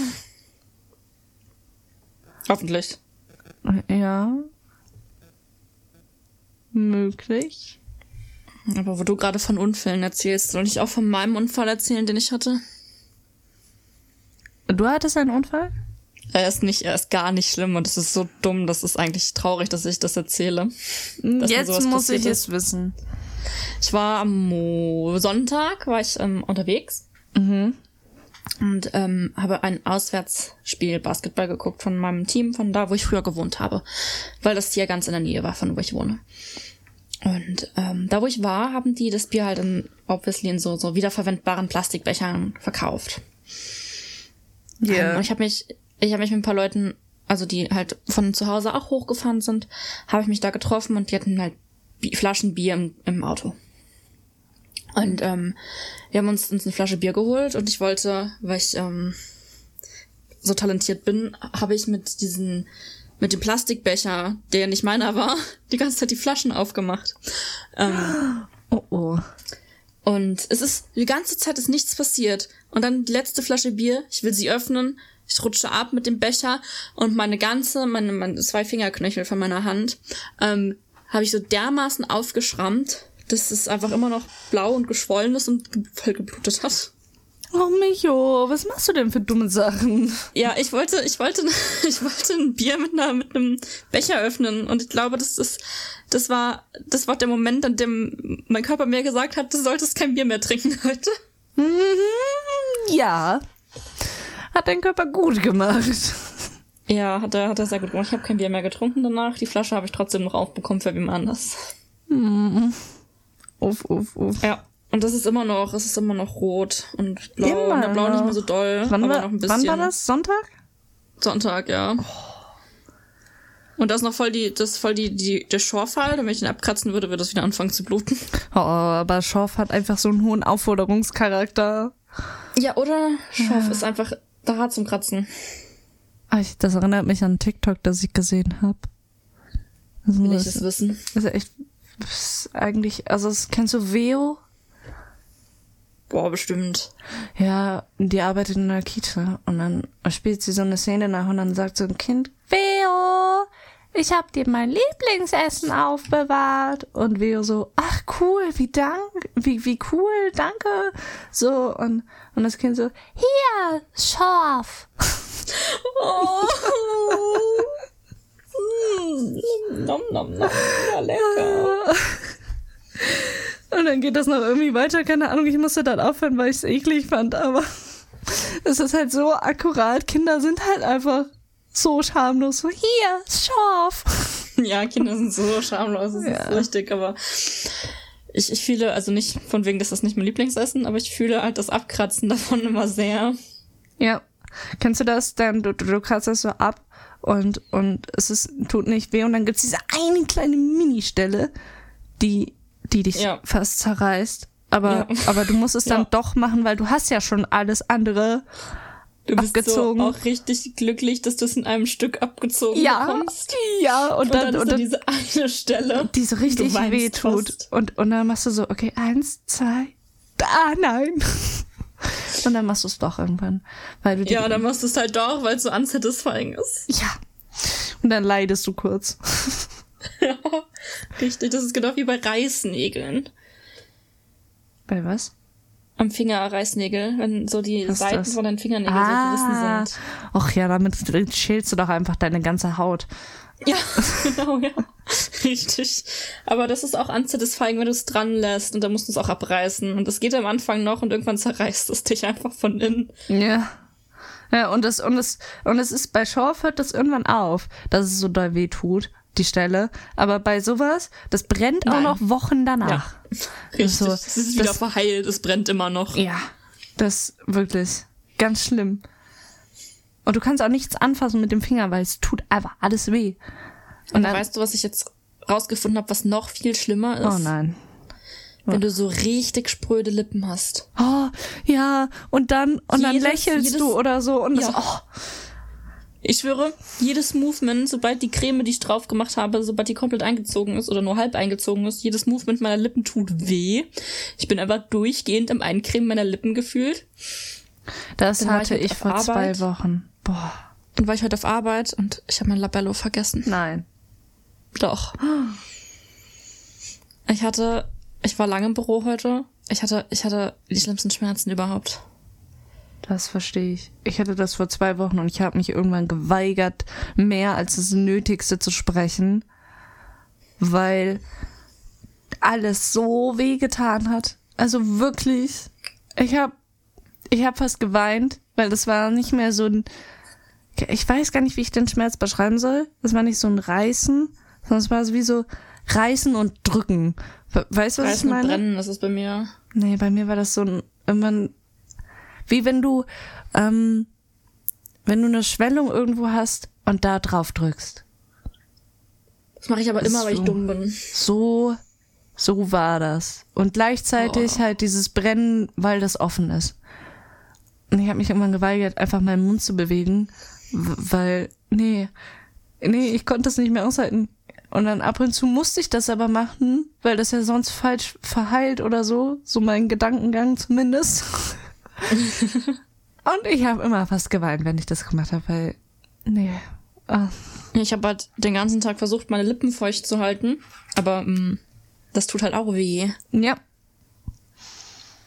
Hoffentlich. Ja. Möglich. Aber wo du gerade von Unfällen erzählst, soll ich auch von meinem Unfall erzählen, den ich hatte? Du hattest einen Unfall? Er ist nicht, er ist gar nicht schlimm und es ist so dumm, das ist eigentlich traurig, dass ich das erzähle. mir Jetzt muss ich ist. es wissen. Ich war am Mo Sonntag, war ich ähm, unterwegs Mhm. und ähm, habe ein Auswärtsspiel Basketball geguckt von meinem Team, von da, wo ich früher gewohnt habe, weil das hier ganz in der Nähe war, von wo ich wohne. Und ähm, da, wo ich war, haben die das Bier halt in, obviously in so, so wiederverwendbaren Plastikbechern verkauft. Ähm, und ich habe mich, ich habe mich mit ein paar Leuten, also die halt von zu Hause auch hochgefahren sind, habe ich mich da getroffen und die hatten halt Flaschen Bier im, im Auto. Und ähm, wir haben uns, uns eine Flasche Bier geholt und ich wollte, weil ich ähm, so talentiert bin, habe ich mit diesen mit dem Plastikbecher, der ja nicht meiner war, die ganze Zeit die Flaschen aufgemacht. Ähm, Oh oh. und es ist, die ganze Zeit ist nichts passiert. Und dann die letzte Flasche Bier, ich will sie öffnen, ich rutsche ab mit dem Becher und meine ganze, meine, meine zwei Fingerknöchel von meiner Hand, ähm, habe ich so dermaßen aufgeschrammt, dass es einfach immer noch blau und geschwollen ist und voll geblutet hat. Oh Micho, was machst du denn für dumme Sachen? Ja, ich wollte, ich wollte, ich wollte ein Bier mit einer, mit einem Becher öffnen und ich glaube, das ist, das war, das war der Moment, an dem mein Körper mir gesagt hat, du solltest kein Bier mehr trinken heute. Mhm, ja. Hat dein Körper gut gemacht. Ja, hat er, hat er sehr gut gemacht. Ich habe kein Bier mehr getrunken danach. Die Flasche habe ich trotzdem noch aufbekommen für wem anders. Uff, uff, uff. Ja. Und das ist immer noch, es ist immer noch rot und blau. Immer Na, blau nicht noch. mehr so doll, Wann, aber war, noch ein bisschen. wann war das? Sonntag? Sonntag, ja. Und das ist noch voll die, das ist voll die, die, der Schorfall. Wenn ich ihn abkratzen würde, würde das wieder anfangen zu bluten. Oh, aber Schorf hat einfach so einen hohen Aufforderungscharakter. Ja, oder? Schorf ist einfach da zum Kratzen. Ah, ich, das erinnert mich an TikTok, das ich gesehen habe. Also, Will ich das es wissen. ist echt ist eigentlich, also das, kennst du Veo? Boah, bestimmt. Ja, die arbeitet in einer Kita und dann spielt sie so eine Szene nach und dann sagt so ein Kind, Veo, ich hab dir mein Lieblingsessen aufbewahrt. Und Veo so, ach cool, wie dank, wie, wie cool, danke. So, und, und das Kind so, hier, Schorf. Oh. Mm, nom, nom, nom. Ja, lecker. Und dann geht das noch irgendwie weiter, keine Ahnung, ich musste dann aufhören, weil ich es eklig fand, aber es ist halt so akkurat. Kinder sind halt einfach so schamlos. So, hier, Schorf. Ja, Kinder sind so schamlos, das Ja. ist richtig, aber ich, ich fühle, also nicht von wegen, das ist nicht mein Lieblingsessen, aber ich fühle halt das Abkratzen davon immer sehr. Ja. Kennst du das? Dann du, du, du kratzt das so ab und, und es ist, tut nicht weh und dann gibt's diese eine kleine Mini-Stelle, die, die dich Ja. fast zerreißt. Aber, Ja. aber du musst es dann Ja. doch machen, weil du hast ja schon alles andere. Du bist Abgezogen. so auch richtig glücklich, dass du es in einem Stück abgezogen Ja, bekommst. ja, und, Und dann, dann, und da dann diese eine Stelle. die so richtig weh tut. Und, und dann machst du so, okay, eins, zwei, ah, nein. Und dann machst du es doch irgendwann. Weil du Ja, dann machst du es halt doch, weil es so unsatisfying ist. ja. Und dann leidest du kurz. Ja, richtig. Das ist genau wie bei Reißnägeln. Bei was? Am Finger Reißnägel, wenn so die Was Seiten von den Fingernägeln so Ah. gerissen sind. Ach ja, damit schälst du doch einfach deine ganze Haut. Ja, genau, ja. Richtig. Aber das ist auch unsatisfying, wenn du es dran lässt und dann musst du es auch abreißen. Und das geht am Anfang noch und irgendwann zerreißt es dich einfach von innen. Ja. Ja, und das, und es, und es ist, bei Schorf hört das irgendwann auf, dass es so doll weh tut, die Stelle. Aber bei sowas, das brennt auch Nein. noch Wochen danach. Richtig. So, es ist wieder das- verheilt, es brennt immer noch. Ja. Das wirklich ganz schlimm. Und du kannst auch nichts anfassen mit dem Finger, weil es tut einfach alles weh. Und dann- weißt du, was ich jetzt rausgefunden habe, was noch viel schlimmer ist? Oh nein. Wenn du so richtig spröde Lippen hast. Oh, ja, und dann, und dann Jedes- lächelst jedes- du oder so und Ja. das, oh, Ich schwöre, jedes Movement, sobald die Creme, die ich drauf gemacht habe, sobald die komplett eingezogen ist oder nur halb eingezogen ist, jedes Movement meiner Lippen tut weh. Ich bin einfach durchgehend im Eincremen meiner Lippen gefühlt. das Dann hatte ich ich auf vor zwei Arbeit. Wochen. Boah, Und war ich heute auf Arbeit und ich habe mein Labello vergessen. nein. Doch. Ich hatte, ich war lange im Büro heute. Ich hatte, ich hatte die schlimmsten Schmerzen überhaupt. Das verstehe ich. Ich hatte das vor zwei Wochen und ich habe mich irgendwann geweigert, mehr als das Nötigste zu sprechen, weil alles so wehgetan hat. Also wirklich. Ich habe ich hab fast geweint, weil das war nicht mehr so ein. Ich weiß gar nicht, wie ich den Schmerz beschreiben soll. Das war nicht so ein Reißen, sondern es war so wie so Reißen und Drücken. Weißt du, was Reißen ich meine? und brennen, das ist bei mir. Nee, bei mir war das so ein, irgendwann, wie wenn du, ähm, wenn du eine Schwellung irgendwo hast und da drauf drückst. Das mache ich aber immer, weil ich So. dumm bin. So, so war das. Und gleichzeitig Oh. halt dieses Brennen, weil das offen ist. Und ich habe mich irgendwann geweigert, einfach meinen Mund zu bewegen, weil, nee, nee, ich konnte das nicht mehr aushalten. Und dann ab und zu musste ich das aber machen, weil das ja sonst falsch verheilt oder so, so mein Gedankengang zumindest. und ich habe immer fast geweint, wenn ich das gemacht habe, weil, nee, ah, Ich habe halt den ganzen Tag versucht, meine Lippen feucht zu halten, aber mh, das tut halt auch weh. ja,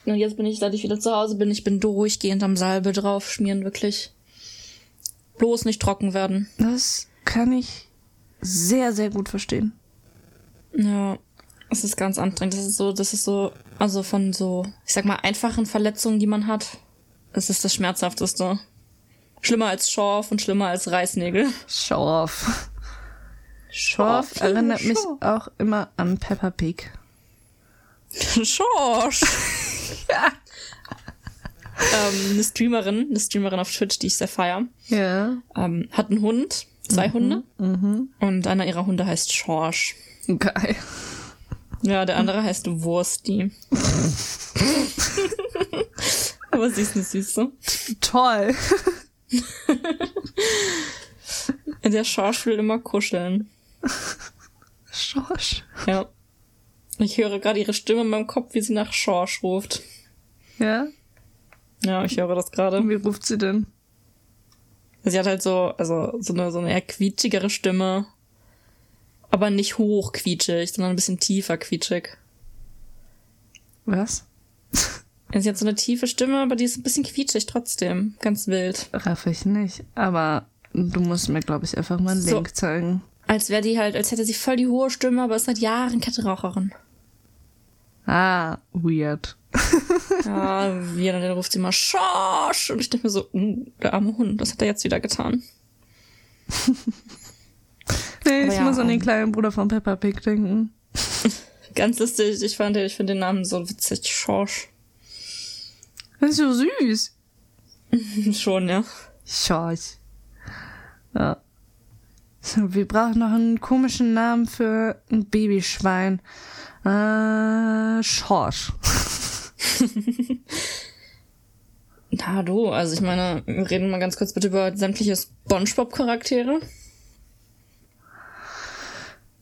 Und jetzt bin ich, seit ich wieder zu Hause bin, ich bin durchgehend am Salbe drauf schmieren, wirklich. Bloß nicht trocken werden. Das kann ich sehr, sehr gut verstehen. Ja, es ist ganz anstrengend. Das ist so, das ist so, also von so, ich sag mal, einfachen Verletzungen, die man hat, es ist das Schmerzhafteste. Schlimmer als Schorf und schlimmer als Reißnägel. Schorf. Schorf erinnert mich auch immer an Peppa Pig. Schorsch. ähm, eine Streamerin, eine Streamerin auf Twitch, die ich sehr feier, Ja. ähm, hat einen Hund, zwei Hunde. Und einer ihrer Hunde heißt Schorsch. Geil. Ja, der andere heißt Wursti. Aber sie ist eine Süße. Toll. Der Schorsch will immer kuscheln. Schorsch. Ja. Ich höre gerade ihre Stimme in meinem Kopf, wie sie nach Schorsch ruft. Ja? Ja, ich höre das gerade. Wie ruft sie denn? Sie hat halt so, also so eine, so eine eher quietschigere Stimme. Aber nicht hoch quietschig, sondern ein bisschen tiefer quietschig. Was? Sie hat so eine tiefe Stimme, aber die ist ein bisschen quietschig trotzdem. Ganz wild. Raff ich nicht. Aber du musst mir, glaube ich, einfach mal einen So. Link zeigen. Als wäre die halt, als hätte sie voll die hohe Stimme, aber ist seit Jahren Kettenraucherin. Ah, weird. Ja, wie, und dann ruft sie mal Schorsch. Und ich denke mir so, uh, der arme Hund, was hat er jetzt wieder getan? Nee, Aber ich ja, muss an den ähm, kleinen Bruder von Peppa Pig denken. Ganz lustig, ich fand, ich finde den Namen so witzig, Schorsch. Das ist so süß. Schon, ja. Schorsch. Ja. So, wir brauchen noch einen komischen Namen für ein Babyschwein. Äh, Schorsch. Na du, also ich meine, wir reden mal ganz kurz bitte über sämtliche Spongebob-Charaktere.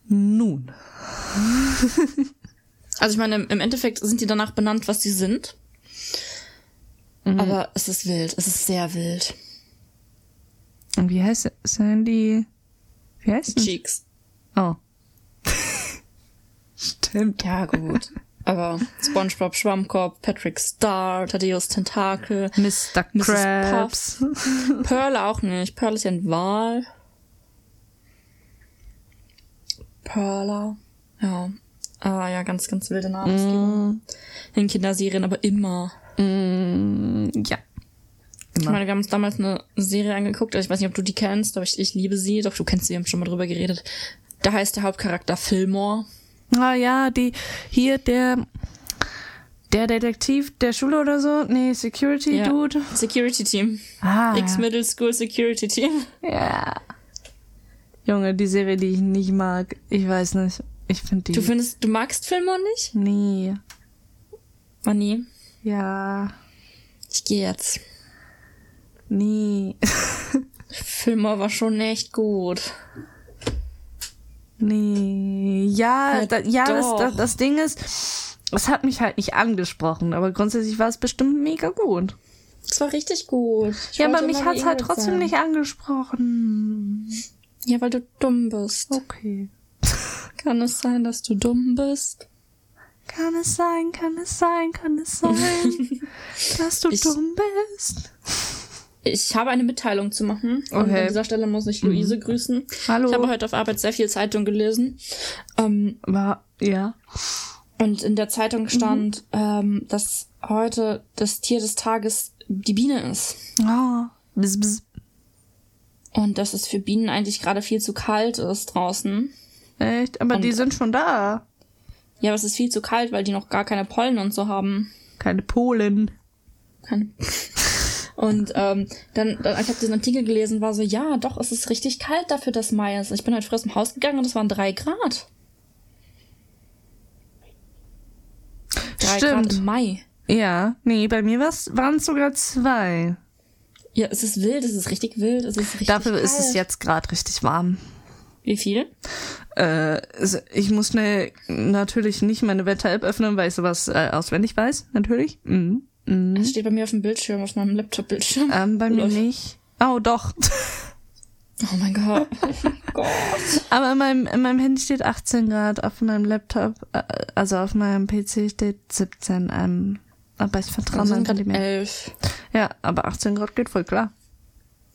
Nun. Also ich meine, im- Endeffekt sind die danach benannt, was sie sind. Aber es ist wild, es ist sehr wild. Und wie heißt Sandy? Wie heißt sie? Cheeks. Oh. Stimmt. Ja, gut. Aber Spongebob, Schwammkopf, Patrick Star, Thaddeus Tentakel, Mr. Mrs. Krabs. Pearl auch nicht. Pearl ist ja ein Wal. Perla. Ja. Ah, ja, ganz, ganz wilde Namensgebung. In Kinderserien, aber immer. Mm, ja. Ich meine, wir haben uns damals eine Serie angeguckt, also ich weiß nicht, ob du die kennst, aber ich, ich liebe sie, doch du kennst sie, wir haben schon mal drüber geredet. Da heißt der Hauptcharakter Fillmore. Ah ja, die hier der der Detektiv der Schule oder so? Nee, Security Ja. Dude. Security Team. Ah. X Middle School Security Team. Ja. Junge, die Serie, die ich nicht mag. Ich weiß nicht. Ich finde die. Du findest, du magst Fillmore nicht? nee. Manni, Ja. ich gehe jetzt. Nee. Fillmore war schon echt gut. nee. Ja, Ja, da, ja das, das, das Ding ist, es hat mich halt nicht angesprochen, aber grundsätzlich war es bestimmt mega gut. Es war richtig gut. Ich ja, aber mich hat's wie halt trotzdem sein. nicht angesprochen. Ja, weil du dumm bist. Okay. Kann es sein, dass du dumm bist? Kann es sein, kann es sein, kann es sein, dass du Ich- dumm bist? Ich habe eine Mitteilung zu machen. Und Okay. an dieser Stelle muss ich Luise grüßen. Hallo. Ich habe heute auf Arbeit sehr viel Zeitung gelesen. Ähm, War, ja. und in der Zeitung stand, ähm, dass heute das Tier des Tages die Biene ist. Oh, bzz, bzz. Und dass es für Bienen eigentlich gerade viel zu kalt ist draußen. Echt? Aber die Und- sind schon da. Ja, aber es ist viel zu kalt, weil die noch gar keine Pollen und so haben. Keine Polen. Keine. Und ähm, dann, dann, ich habe diesen Artikel gelesen, war so, ja, doch, es ist richtig kalt dafür, dass Mai ist. Ich bin heute früh aus dem Haus gegangen und es waren drei Grad. Drei Grad Stimmt. im Mai. Ja, nee, bei mir waren es sogar zwei. Ja, es ist wild, es ist richtig wild, es ist richtig Dafür kalt. ist es jetzt gerade richtig warm. Wie viel? Äh, ich muss schnell natürlich nicht meine Wetter-App öffnen, weil ich sowas äh, auswendig weiß, natürlich. Mhm. Mhm. Es steht bei mir auf dem Bildschirm, auf meinem Laptop-Bildschirm. Ähm, bei mir Lol. nicht. Oh, doch. Oh mein Gott. Oh Gott. Aber in meinem, in meinem Handy steht 18 Grad, auf meinem Laptop, äh, also auf meinem PC steht 17. Ähm, aber ich vertraue Also meinem sind gerade mehr. 11. Ja, aber 18 Grad geht voll klar.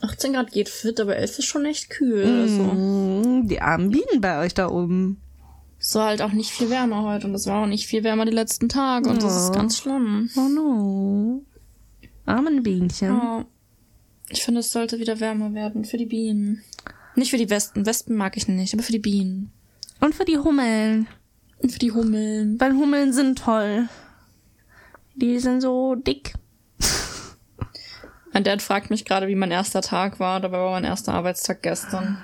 18 Grad geht fit, aber 11 ist schon echt kühl. Also. Mm, die armen Bienen bei euch da oben. Es war halt auch nicht viel wärmer heute und es war auch nicht viel wärmer die letzten Tage und das ist Oh. ganz schlimm. Oh no. Armen Bienchen. Ja. Ich finde, es sollte wieder wärmer werden für die Bienen. Nicht für die Wespen. Wespen mag ich nicht, aber für die Bienen. Und für die Hummeln. Und für die Hummeln. Weil Hummeln sind toll. Die sind so dick. Mein Dad fragt mich gerade, wie mein erster Tag war. Dabei war mein erster Arbeitstag gestern.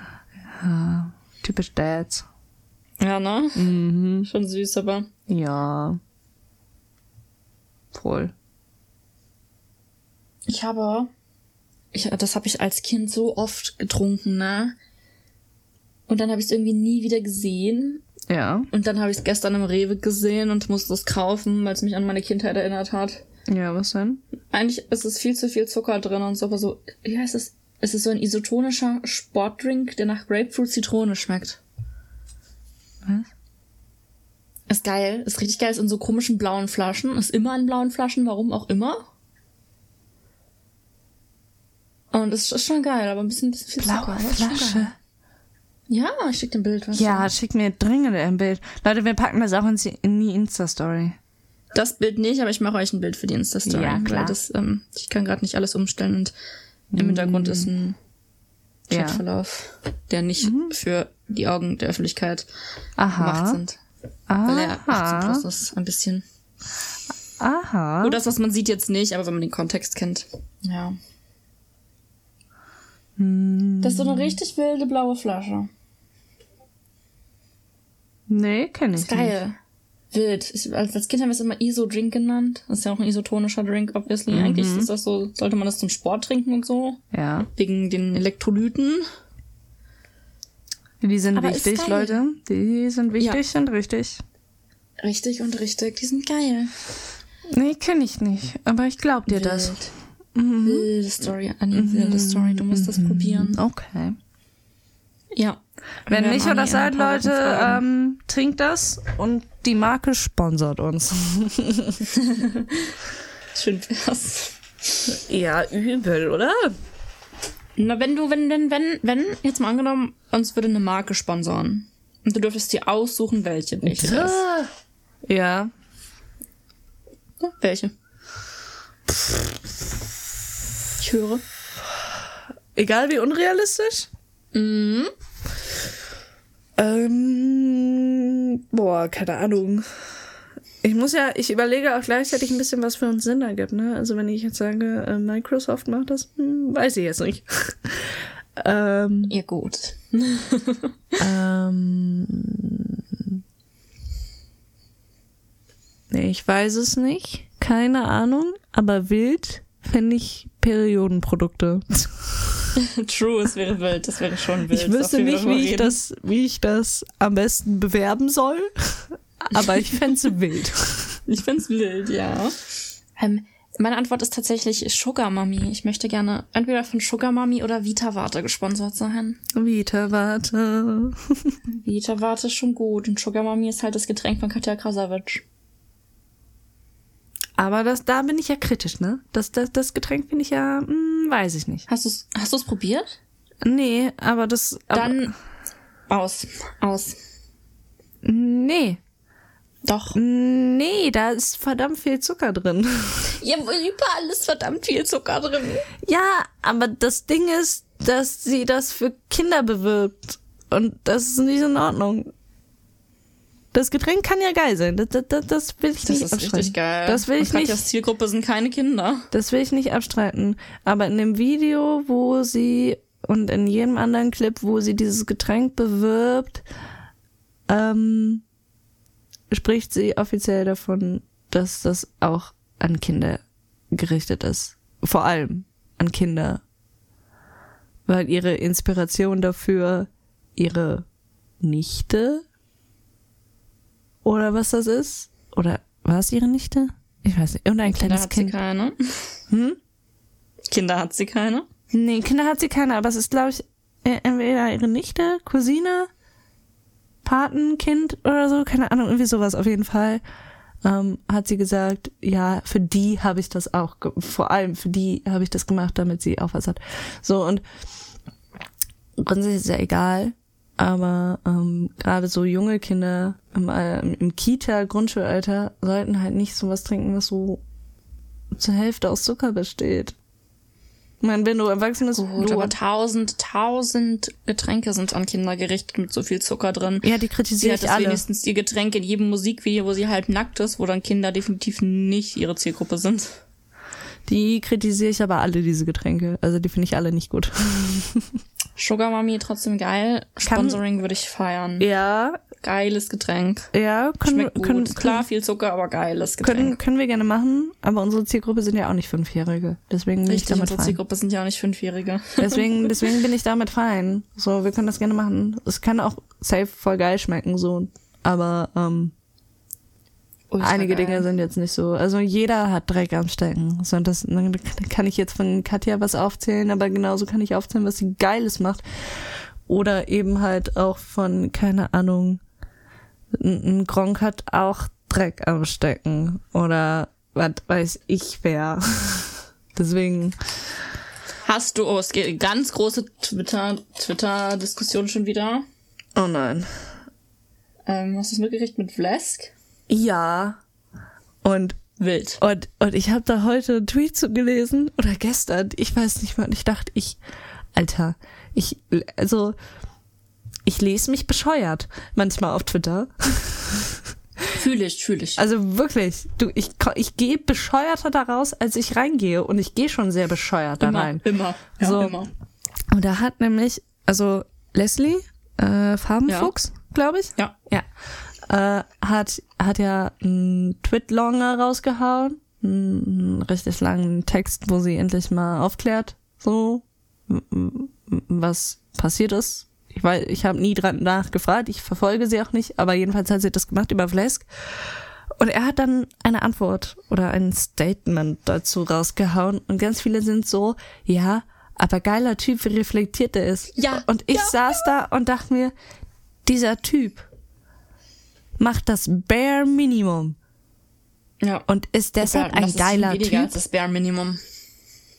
Typisch Dads. Ja, ne? Mhm. Schon süß, aber. Ja. Voll. Ich habe. Ich, das habe ich als Kind so oft getrunken, ne? Und dann habe ich es irgendwie nie wieder gesehen. Ja. Und dann habe ich es gestern im Rewe gesehen und musste es kaufen, weil es mich an meine Kindheit erinnert hat. Ja, was denn? Eigentlich ist es viel zu viel Zucker drin und so, aber so, wie heißt es? Es ist so ein isotonischer Sportdrink, der nach Grapefruit-Zitrone schmeckt. Was? Ist geil, ist richtig geil, ist in so komischen blauen Flaschen, ist immer in blauen Flaschen, warum auch immer. Und es ist schon geil, aber ein bisschen, bisschen viel Zucker. Blaue schon Flasche. Ja, ich schick dir ein Bild. Was Ja, schick mir dringend ein Bild. Leute, wir packen das auch in die- in die Insta-Story. Das Bild nicht, aber ich mache euch ein Bild für die Insta-Story. Ja, klar. Weil das, ähm, ich kann gerade nicht alles umstellen und im Hintergrund ist ein Ja. Chatverlauf, der nicht für die Augen der Öffentlichkeit gemacht Aha. sind. Weil er 18 Aha. plus ist, ein bisschen. Aha. Nur das, was man sieht, jetzt nicht, aber wenn man den Kontext kennt. Ja. Das ist so eine richtig wilde blaue Flasche. Nee, kenn ich Ist geil. Wild. Ich, als, als Kind haben wir es immer ISO-Drink genannt. Das ist ja auch ein isotonischer Drink, obviously. Mhm. Eigentlich ist das so, sollte man das zum Sport trinken und so. nicht. Ja. Wegen den Elektrolyten. Die sind Aber wichtig. Leute. Die sind wichtig und richtig. Richtig und richtig. Die sind geil. Nee, kenn ich nicht. Aber ich glaub dir das. Wild. Wilde Story, Anni, wilde Story. Du musst das probieren. Okay. Ja. Wenn nicht oder seid, Leute, ähm, trinkt das und die Marke sponsert uns. Schön wär's. ja, übel, oder? Na, wenn du, wenn, wenn, wenn, wenn, jetzt mal angenommen, uns würde eine Marke sponsoren. Und du dürftest dir aussuchen, welche. Welche das? Ja. Ja, welche? Ich höre. Egal wie unrealistisch? Mhm. Ähm, boah, keine Ahnung. Ich muss ja, ich überlege auch gleichzeitig ein bisschen, was für uns Sinn ergibt, ne? Also wenn ich jetzt sage, äh, Microsoft macht das, hm, weiß ich jetzt nicht. ähm, Ja, gut. ähm, nee, ich weiß es nicht. Keine Ahnung. Aber wild finde ich Periodenprodukte. True, es wäre wild. Das wäre schon wild. Ich wüsste nicht, wie ich, das, wie ich das am besten bewerben soll. Aber ich fände wild. Ich find's wild, ja. Ähm, meine Antwort ist tatsächlich Sugar Mami. Ich möchte gerne entweder von Sugar Mami oder Vita Warte gesponsert sein. Vita, warte. Vita Warte ist schon gut und Sugar Mami ist halt das Getränk von Katja Krasavic. Aber das, da bin ich ja kritisch, ne? Das, das, das Getränk bin ich ja, hm, weiß ich nicht. Hast du's, hast du's probiert? Nee, aber das. Aber, Dann aus. Aus. nee. Doch. Nee, da ist verdammt viel Zucker drin. Ja, überall ist verdammt viel Zucker drin. Ja, aber das Ding ist, dass sie das für Kinder bewirbt. Und das ist nicht in Ordnung. Das Getränk kann ja geil sein. Das, das, das will ich Das nicht ist abstreiten. richtig geil. Das will ich Und nicht. Zielgruppe sind keine Kinder. Das will ich nicht abstreiten. Aber in dem Video, wo sie und in jedem anderen Clip, wo sie dieses Getränk bewirbt, ähm, spricht sie offiziell davon, dass das auch an Kinder gerichtet ist. Vor allem an Kinder. Weil ihre Inspiration dafür ihre Nichte oder was das ist? Oder war es ihre Nichte? Ich weiß nicht. Irgendein Kinder kleines hat sie Kind. keine. Hm? Kinder hat sie keine. Nee, Kinder hat sie keine, aber es ist, glaube ich, e- entweder ihre Nichte, Cousine, Patenkind oder so, keine Ahnung, irgendwie sowas auf jeden Fall. Ähm, hat sie gesagt, ja, für die habe ich das auch, vor allem für die habe ich das gemacht, damit sie auch was hat. So, und grundsätzlich ist es ja egal, aber ähm, gerade so junge Kinder im, äh, im Kita, Grundschulalter sollten halt nicht sowas trinken, was so zur Hälfte aus Zucker besteht. Ich meine, wenn du erwachsen bist, Gut, du, aber tausend, tausend Getränke sind an Kinder gerichtet mit so viel Zucker drin. ja, die Sie kritisiere hat alle. wenigstens ihr Getränk in jedem Musikvideo, wo sie halb nackt ist, wo dann Kinder definitiv nicht ihre Zielgruppe sind. Die kritisiere ich aber alle, diese Getränke. Also die finde ich alle nicht gut. Sugar Mami trotzdem geil. Kann- Sponsoring würde ich feiern. Ja, Geiles Getränk. ja, können, wir- Schmeckt gut. können, Klar, viel Zucker, aber geiles können, Getränk. können wir gerne machen, aber unsere Zielgruppe sind ja auch nicht Fünfjährige. Deswegen bin ich Richtig, damit unsere fein. Zielgruppe sind ja auch nicht Fünfjährige. Deswegen, deswegen bin ich damit fein. So, wir können das gerne machen. Es kann auch safe voll geil schmecken, so. Aber ähm, Ultra einige geil. Dinge sind jetzt nicht so. Also jeder hat Dreck am Stecken. So, das dann kann ich jetzt von Katja was aufzählen, aber genauso kann ich aufzählen, was sie Geiles macht. Oder eben halt auch von, keine Ahnung, ein Gronk hat auch Dreck am Stecken. Oder was weiß ich wer. Deswegen, Hast du, oh, es geht ganz große Twitter, Twitter-Diskussion schon wieder. oh nein. Ähm, hast du es mitgekriegt mit Vlesk? Ja. Und Wild. Und, und ich habe da heute einen Tweet zu gelesen oder gestern, ich weiß nicht mehr, und ich dachte, ich, Alter, ich, also, ich lese mich bescheuert manchmal auf Twitter. Fühl ich, fühl ich. Also wirklich, du, ich, ich gehe bescheuerter da raus, als ich reingehe und ich gehe schon sehr bescheuert da immer, rein. immer, ja, So. immer. Und da hat nämlich, also Leslie, äh, Farbenfuchs, glaube ich, Ja. ja, äh, hat, hat ja einen Twitlonger rausgehauen, einen richtig langen Text, wo sie endlich mal aufklärt, so, was passiert ist. Ich weiß, ich habe nie dran nachgefragt, ich verfolge sie auch nicht, aber jedenfalls hat sie das gemacht über Vlesk. Und er hat dann eine Antwort oder ein Statement dazu rausgehauen und ganz viele sind so, ja, aber geiler Typ, wie reflektiert er ist. Ja, Und ich ja, saß da und dachte mir, dieser Typ macht das Bare Minimum Ja. und ist deshalb ein das ist geiler weniger Typ. als das Bare Minimum.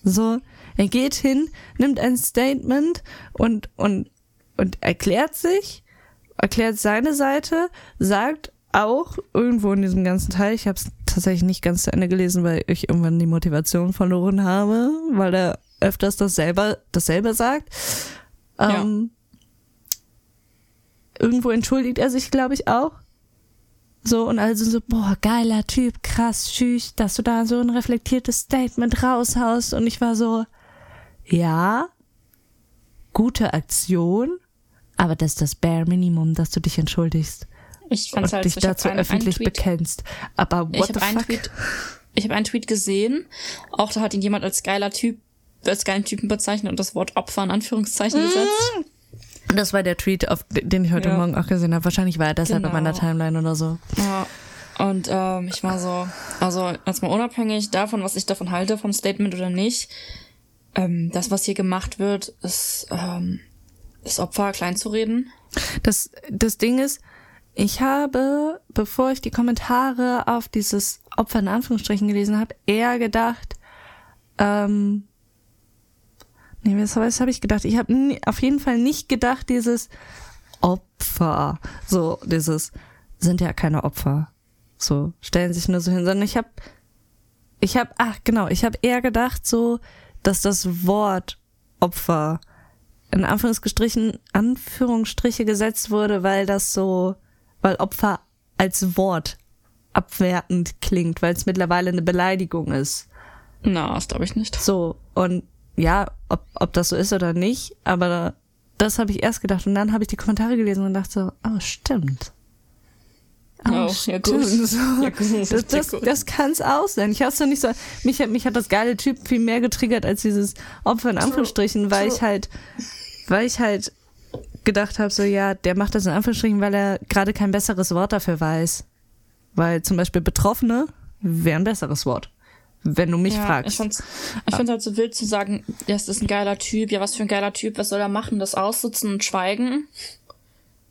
So, er geht hin, nimmt ein Statement und, und, und erklärt sich, erklärt seine Seite, sagt auch irgendwo in diesem ganzen Teil, ich habe es tatsächlich nicht ganz zu Ende gelesen, weil ich irgendwann die Motivation verloren habe, weil er öfters dasselbe, dasselbe sagt. Ja. Ähm, Irgendwo entschuldigt er sich, glaube ich, auch. So, und also so, boah, geiler Typ, krass, tschüss, dass du da so ein reflektiertes Statement raushaust. Und ich war so, ja, gute Aktion, aber das ist das Bare Minimum, dass du dich entschuldigst Ich fand's und halt, dich ich dazu einen- öffentlich einen bekennst. Aber Ich what the habe einen fuck? Tweet, ich habe einen Tweet gesehen. Auch da hat ihn jemand als geiler Typ, als geilen Typen bezeichnet und das Wort Opfer in Anführungszeichen gesetzt. Das war der Tweet, auf den ich heute Ja. Morgen auch gesehen habe. Wahrscheinlich war er deshalb Genau. in meiner Timeline oder so. Ja. Und ähm, ich war so, also jetzt mal unabhängig davon, was ich davon halte, vom Statement oder nicht, ähm, das, was hier gemacht wird, ist ähm, das Opfer klein zu reden. Das, das Ding ist, ich habe, bevor ich die Kommentare auf dieses Opfer in Anführungsstrichen gelesen habe, eher gedacht, ähm, nee, was, was habe ich gedacht? Ich habe auf jeden Fall nicht gedacht, dieses Opfer, so dieses sind ja keine Opfer, so stellen sich nur so hin, sondern ich habe, ich habe, ach genau, ich habe eher gedacht so, dass das Wort Opfer in Anführungsstrichen Anführungsstriche gesetzt wurde, weil das so, weil Opfer als Wort abwertend klingt, weil es mittlerweile eine Beleidigung ist. Na, das glaube ich nicht. So, und ja, ob, ob das so ist oder nicht, aber das habe ich erst gedacht und dann habe ich die Kommentare gelesen und dachte so, oh, stimmt. Oh, oh ja, gut. So, ja, gut. Das, das, das kann es auch sein. Ich hab's nicht so. Mich hat, mich hat das geile Typ viel mehr getriggert als dieses Opfer in Anführungsstrichen, weil ich halt, weil ich halt gedacht habe, so ja, der macht das in Anführungsstrichen, weil er gerade kein besseres Wort dafür weiß. Weil zum Beispiel Betroffene wäre ein besseres Wort wenn du mich ja, fragst. Ich find's, ich find's halt so wild zu sagen, das ist ein geiler Typ, ja, was für ein geiler Typ, was soll er machen? Das aussitzen und schweigen?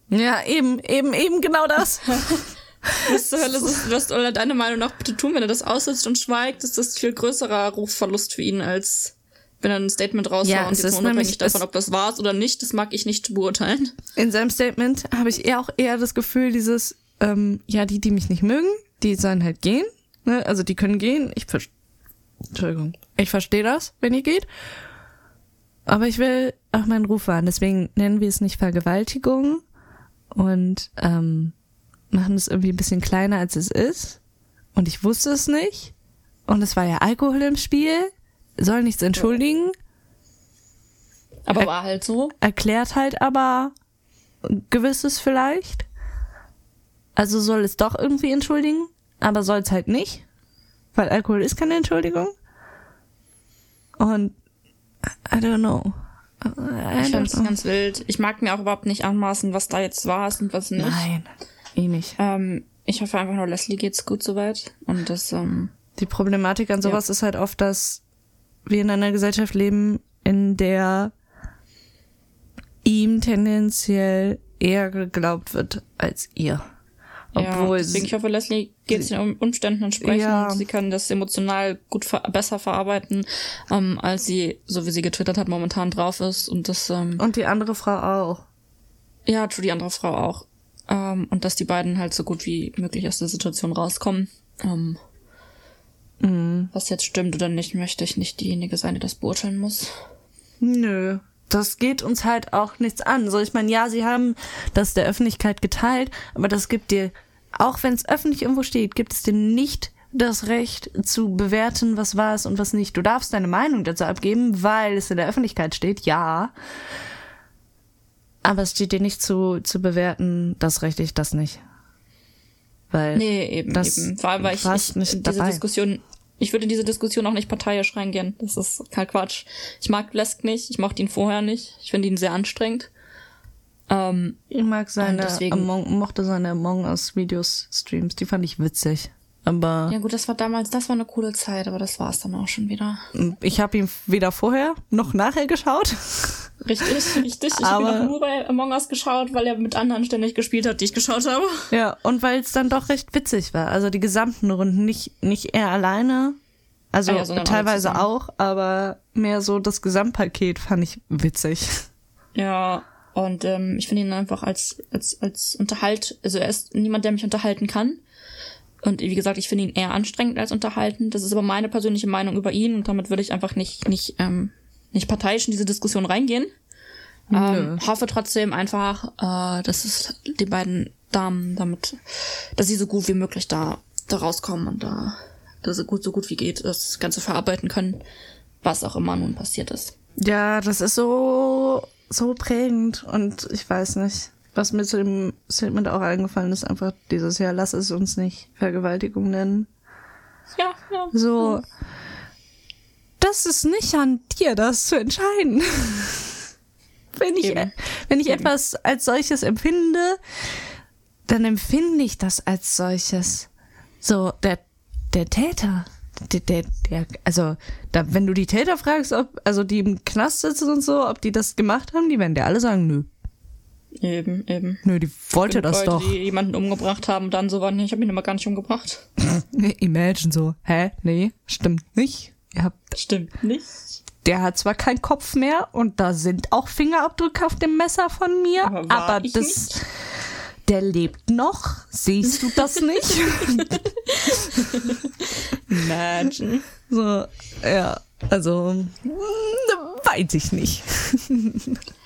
Ja, eben, eben, eben genau das. was zur Hölle ist, was soll er deine Meinung nach bitte tun, wenn er das aussitzt und schweigt? Ist das viel größerer Rufverlust für ihn, als wenn er ein Statement raushaut ja, und jetzt unabhängig nämlich, davon, ob das war oder nicht, das mag ich nicht beurteilen. In seinem Statement habe ich eher auch eher das Gefühl, dieses, ähm, ja, die, die mich nicht mögen, die sollen halt gehen. Ne? Also die können gehen. Ich verstehe Entschuldigung. Ich verstehe das, wenn ihr geht. Aber ich will auch meinen Ruf wahren. Deswegen nennen wir es nicht Vergewaltigung und ähm, machen es irgendwie ein bisschen kleiner, als es ist. Und ich wusste es nicht. Und es war ja Alkohol im Spiel. Soll nichts entschuldigen. Aber er war halt so. Erklärt halt aber gewisses vielleicht. Also soll es doch irgendwie entschuldigen, aber soll es halt nicht. Weil Alkohol ist keine Entschuldigung. Und I don't know. I ich finde es ganz wild. Ich mag mir auch überhaupt nicht anmaßen, was da jetzt war und was nicht. Nein, eh nicht. Ähm, ich hoffe einfach nur, Leslie geht's gut soweit. Und das, ähm, Die Problematik an sowas ja. ist halt oft, dass wir in einer Gesellschaft leben, in der ihm tendenziell eher geglaubt wird als ihr. Obwohl ja, deswegen, ich hoffe, Leslie geht es den Umständen entsprechend. Ja. Sie kann das emotional gut ver besser verarbeiten, ähm, als sie, so wie sie getwittert hat, momentan drauf ist. Und das. Ähm, und die andere Frau auch. Ja, tu die andere Frau auch. Ähm, und dass die beiden halt so gut wie möglich aus der Situation rauskommen. Ähm, mhm. Was jetzt stimmt oder nicht, möchte ich nicht diejenige sein, die das beurteilen muss. Nö, das geht uns halt auch nichts an. So, ich meine, ja, sie haben das der Öffentlichkeit geteilt, aber das gibt dir, auch wenn es öffentlich irgendwo steht, gibt es dir nicht das Recht zu bewerten, was war es und was nicht. Du darfst deine Meinung dazu abgeben, weil es in der Öffentlichkeit steht, ja. Aber es steht dir nicht zu, zu bewerten, das rechte ich, das nicht. Weil nee, eben, das eben. Vor allem, weil ich, ich diese dabei. Diskussion ich würde in diese Diskussion auch nicht parteiisch reingehen. Das ist kein Quatsch. Ich mag Blesk nicht. Ich mochte ihn vorher nicht. Ich finde ihn sehr anstrengend. Ähm, ich mag seine, deswegen, Among, mochte seine Among Us Videos, Streams. Die fand ich witzig. Aber. Ja gut, das war damals, das war eine coole Zeit, aber das war es dann auch schon wieder. Ich habe ihn weder vorher noch nachher geschaut. Richtig, richtig. Ich habe ihn nur bei Among Us geschaut, weil er mit anderen ständig gespielt hat, die ich geschaut habe. Ja, und weil es dann doch recht witzig war. Also die gesamten Runden, nicht, nicht er alleine. Also ah ja, teilweise auch, aber mehr so das Gesamtpaket fand ich witzig. Ja, und ähm, ich finde ihn einfach als, als, als Unterhalt, also er ist niemand, der mich unterhalten kann. Und wie gesagt, ich finde ihn eher anstrengend als unterhalten. Das ist aber meine persönliche Meinung über ihn und damit würde ich einfach nicht, nicht, ähm, nicht parteiisch in diese Diskussion reingehen. Ähm, hoffe trotzdem einfach, äh, dass es die beiden Damen damit, dass sie so gut wie möglich da, da rauskommen und da, dass sie gut, so gut wie geht, das Ganze verarbeiten können, was auch immer nun passiert ist. Ja, das ist so, so prägend und ich weiß nicht. Was mir zu dem Statement auch eingefallen ist, einfach dieses Jahr, lass es uns nicht Vergewaltigung nennen. Ja, ja. So, das ist nicht an dir, das zu entscheiden. wenn ich, Eben. wenn ich Eben. etwas als solches empfinde, dann empfinde ich das als solches. So, der, der Täter, der, der, der, also, da, wenn du die Täter fragst, ob, also die im Knast sitzen und so, ob die das gemacht haben, die werden dir alle sagen, nö. Eben, eben. Nö, die wollte das Leute, doch. die jemanden umgebracht haben, dann so waren, ich habe ihn aber gar nicht umgebracht. Imagine so. Hä? Nee, stimmt nicht. Ihr habt, Stimmt nicht. der hat zwar keinen Kopf mehr und da sind auch Fingerabdrücke auf dem Messer von mir, Aber aber ich das, nicht? der lebt noch. Siehst du das nicht? Imagine. so, ja, also, mm, weiß ich nicht.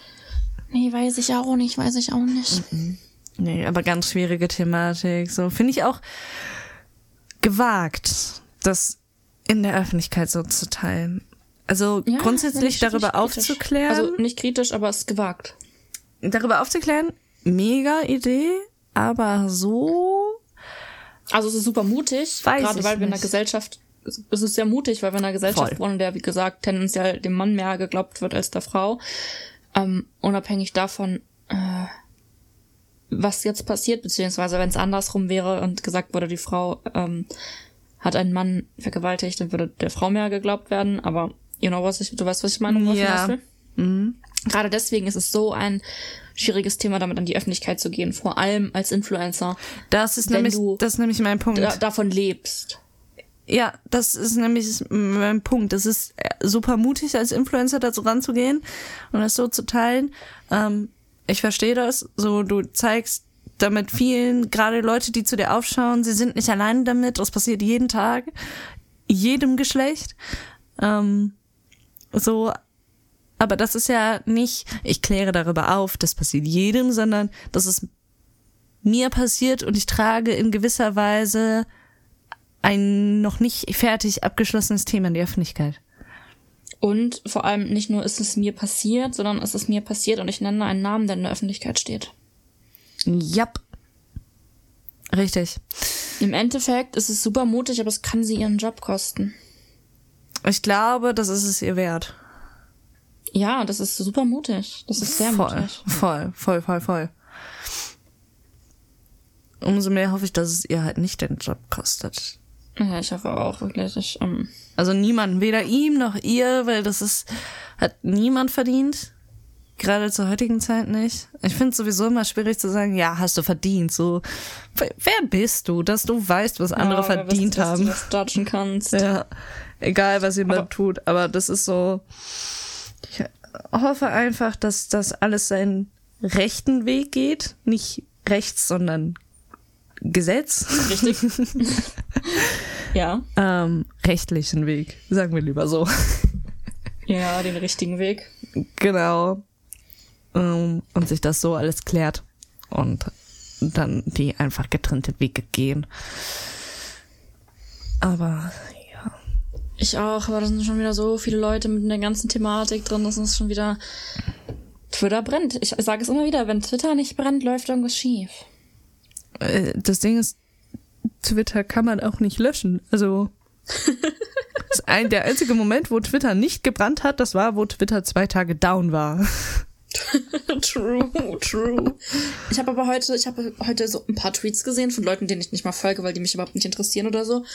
Nee, weiß ich auch nicht, weiß ich auch nicht. Nee, aber ganz schwierige Thematik. So finde ich auch gewagt, das in der Öffentlichkeit so zu teilen. Also Ja, grundsätzlich darüber aufzuklären. Also nicht kritisch, aber es ist gewagt. darüber aufzuklären, mega Idee, aber so. Also es ist super mutig, Weiß gerade weil wir in einer nicht. Gesellschaft, es ist sehr mutig, weil wir in einer Gesellschaft Voll. wohnen, in der, wie gesagt, tendenziell dem Mann mehr geglaubt wird als der Frau. Ähm, unabhängig davon, äh, was jetzt passiert, beziehungsweise wenn es andersrum wäre und gesagt wurde, die Frau ähm, hat einen Mann vergewaltigt, dann würde der Frau mehr geglaubt werden. Aber you know, was ich, du weißt, was ich meine, ich Ja. will? Gerade deswegen ist es so ein schwieriges Thema, damit an die Öffentlichkeit zu gehen, vor allem als Influencer, Das ist Wenn nämlich, du das ist nämlich mein Punkt. da, davon lebst. Ja, das ist nämlich mein Punkt. Das ist super mutig, als Influencer dazu ranzugehen und das so zu teilen. Ähm, ich verstehe das. So, du zeigst damit vielen, gerade Leute, die zu dir aufschauen, sie sind nicht alleine damit. Das passiert jeden Tag, jedem Geschlecht. Ähm, so, aber das ist ja nicht, ich kläre darüber auf, das passiert jedem, sondern das ist mir passiert und ich trage in gewisser Weise ein noch nicht fertig abgeschlossenes Thema in die Öffentlichkeit. Und vor allem nicht nur ist es mir passiert, sondern es ist mir passiert und ich nenne einen Namen, der in der Öffentlichkeit steht. Jap. Richtig. Im Endeffekt ist es super mutig, aber es kann sie ihren Job kosten. Ich glaube, das ist es ihr wert. Ja, das ist super mutig. Das ist sehr voll, mutig. voll, voll, voll, voll. Umso mehr hoffe ich, dass es ihr halt nicht den Job kostet. Ja, ich hoffe auch wirklich. Ich, ähm, Also niemand, weder ihm noch ihr, weil das ist, hat niemand verdient. Gerade zur heutigen Zeit nicht. Ich finde es sowieso immer schwierig zu sagen, ja, hast du verdient. So, wer bist du, dass du weißt, was andere ja, verdient wisst, dass haben? Du das dodgen kannst. Ja, egal was jemand Aber- tut, aber das ist so. Ich hoffe einfach, dass das alles seinen rechten Weg geht. Nicht rechts, sondern Gesetz. Richtig? ja. Ähm, rechtlichen Weg, sagen wir lieber so. Ja, den richtigen Weg. genau. Ähm, und sich das so alles klärt. Und dann die einfach getrennte Wege gehen. Aber ja. Ich auch, aber da sind schon wieder so viele Leute mit der ganzen Thematik drin, das ist schon wieder. Twitter brennt. Ich sage es immer wieder, wenn Twitter nicht brennt, läuft irgendwas schief. Äh, das Ding ist, Twitter kann man auch nicht löschen. Also ein, der einzige Moment, wo Twitter nicht gebrannt hat, das war, wo Twitter zwei Tage down war. true, true. Ich habe aber heute, ich habe heute so ein paar Tweets gesehen von Leuten, denen ich nicht mal folge, weil die mich überhaupt nicht interessieren oder so.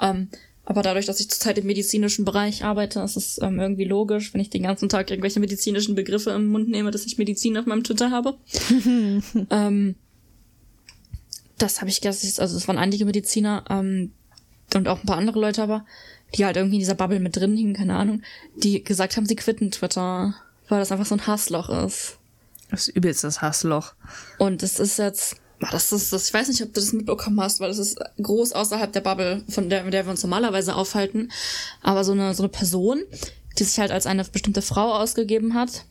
Ähm, aber dadurch, dass ich zurzeit im medizinischen Bereich arbeite, ist es ähm, irgendwie logisch, wenn ich den ganzen Tag irgendwelche medizinischen Begriffe im Mund nehme, dass ich Medizin auf meinem Twitter habe. ähm, das habe ich gestern, also es waren einige Mediziner ähm, und auch ein paar andere Leute aber, die halt irgendwie in dieser Bubble mit drin hingen, keine Ahnung, die gesagt haben, sie quitten Twitter, weil das einfach so ein Hassloch ist. Das ist übelst das Hassloch. Und es ist jetzt, das ist das, ich weiß nicht, ob du das mitbekommen hast, weil das ist groß außerhalb der Bubble, von der, in der wir uns normalerweise aufhalten. Aber so eine, so eine Person, die sich halt als eine bestimmte Frau ausgegeben hat,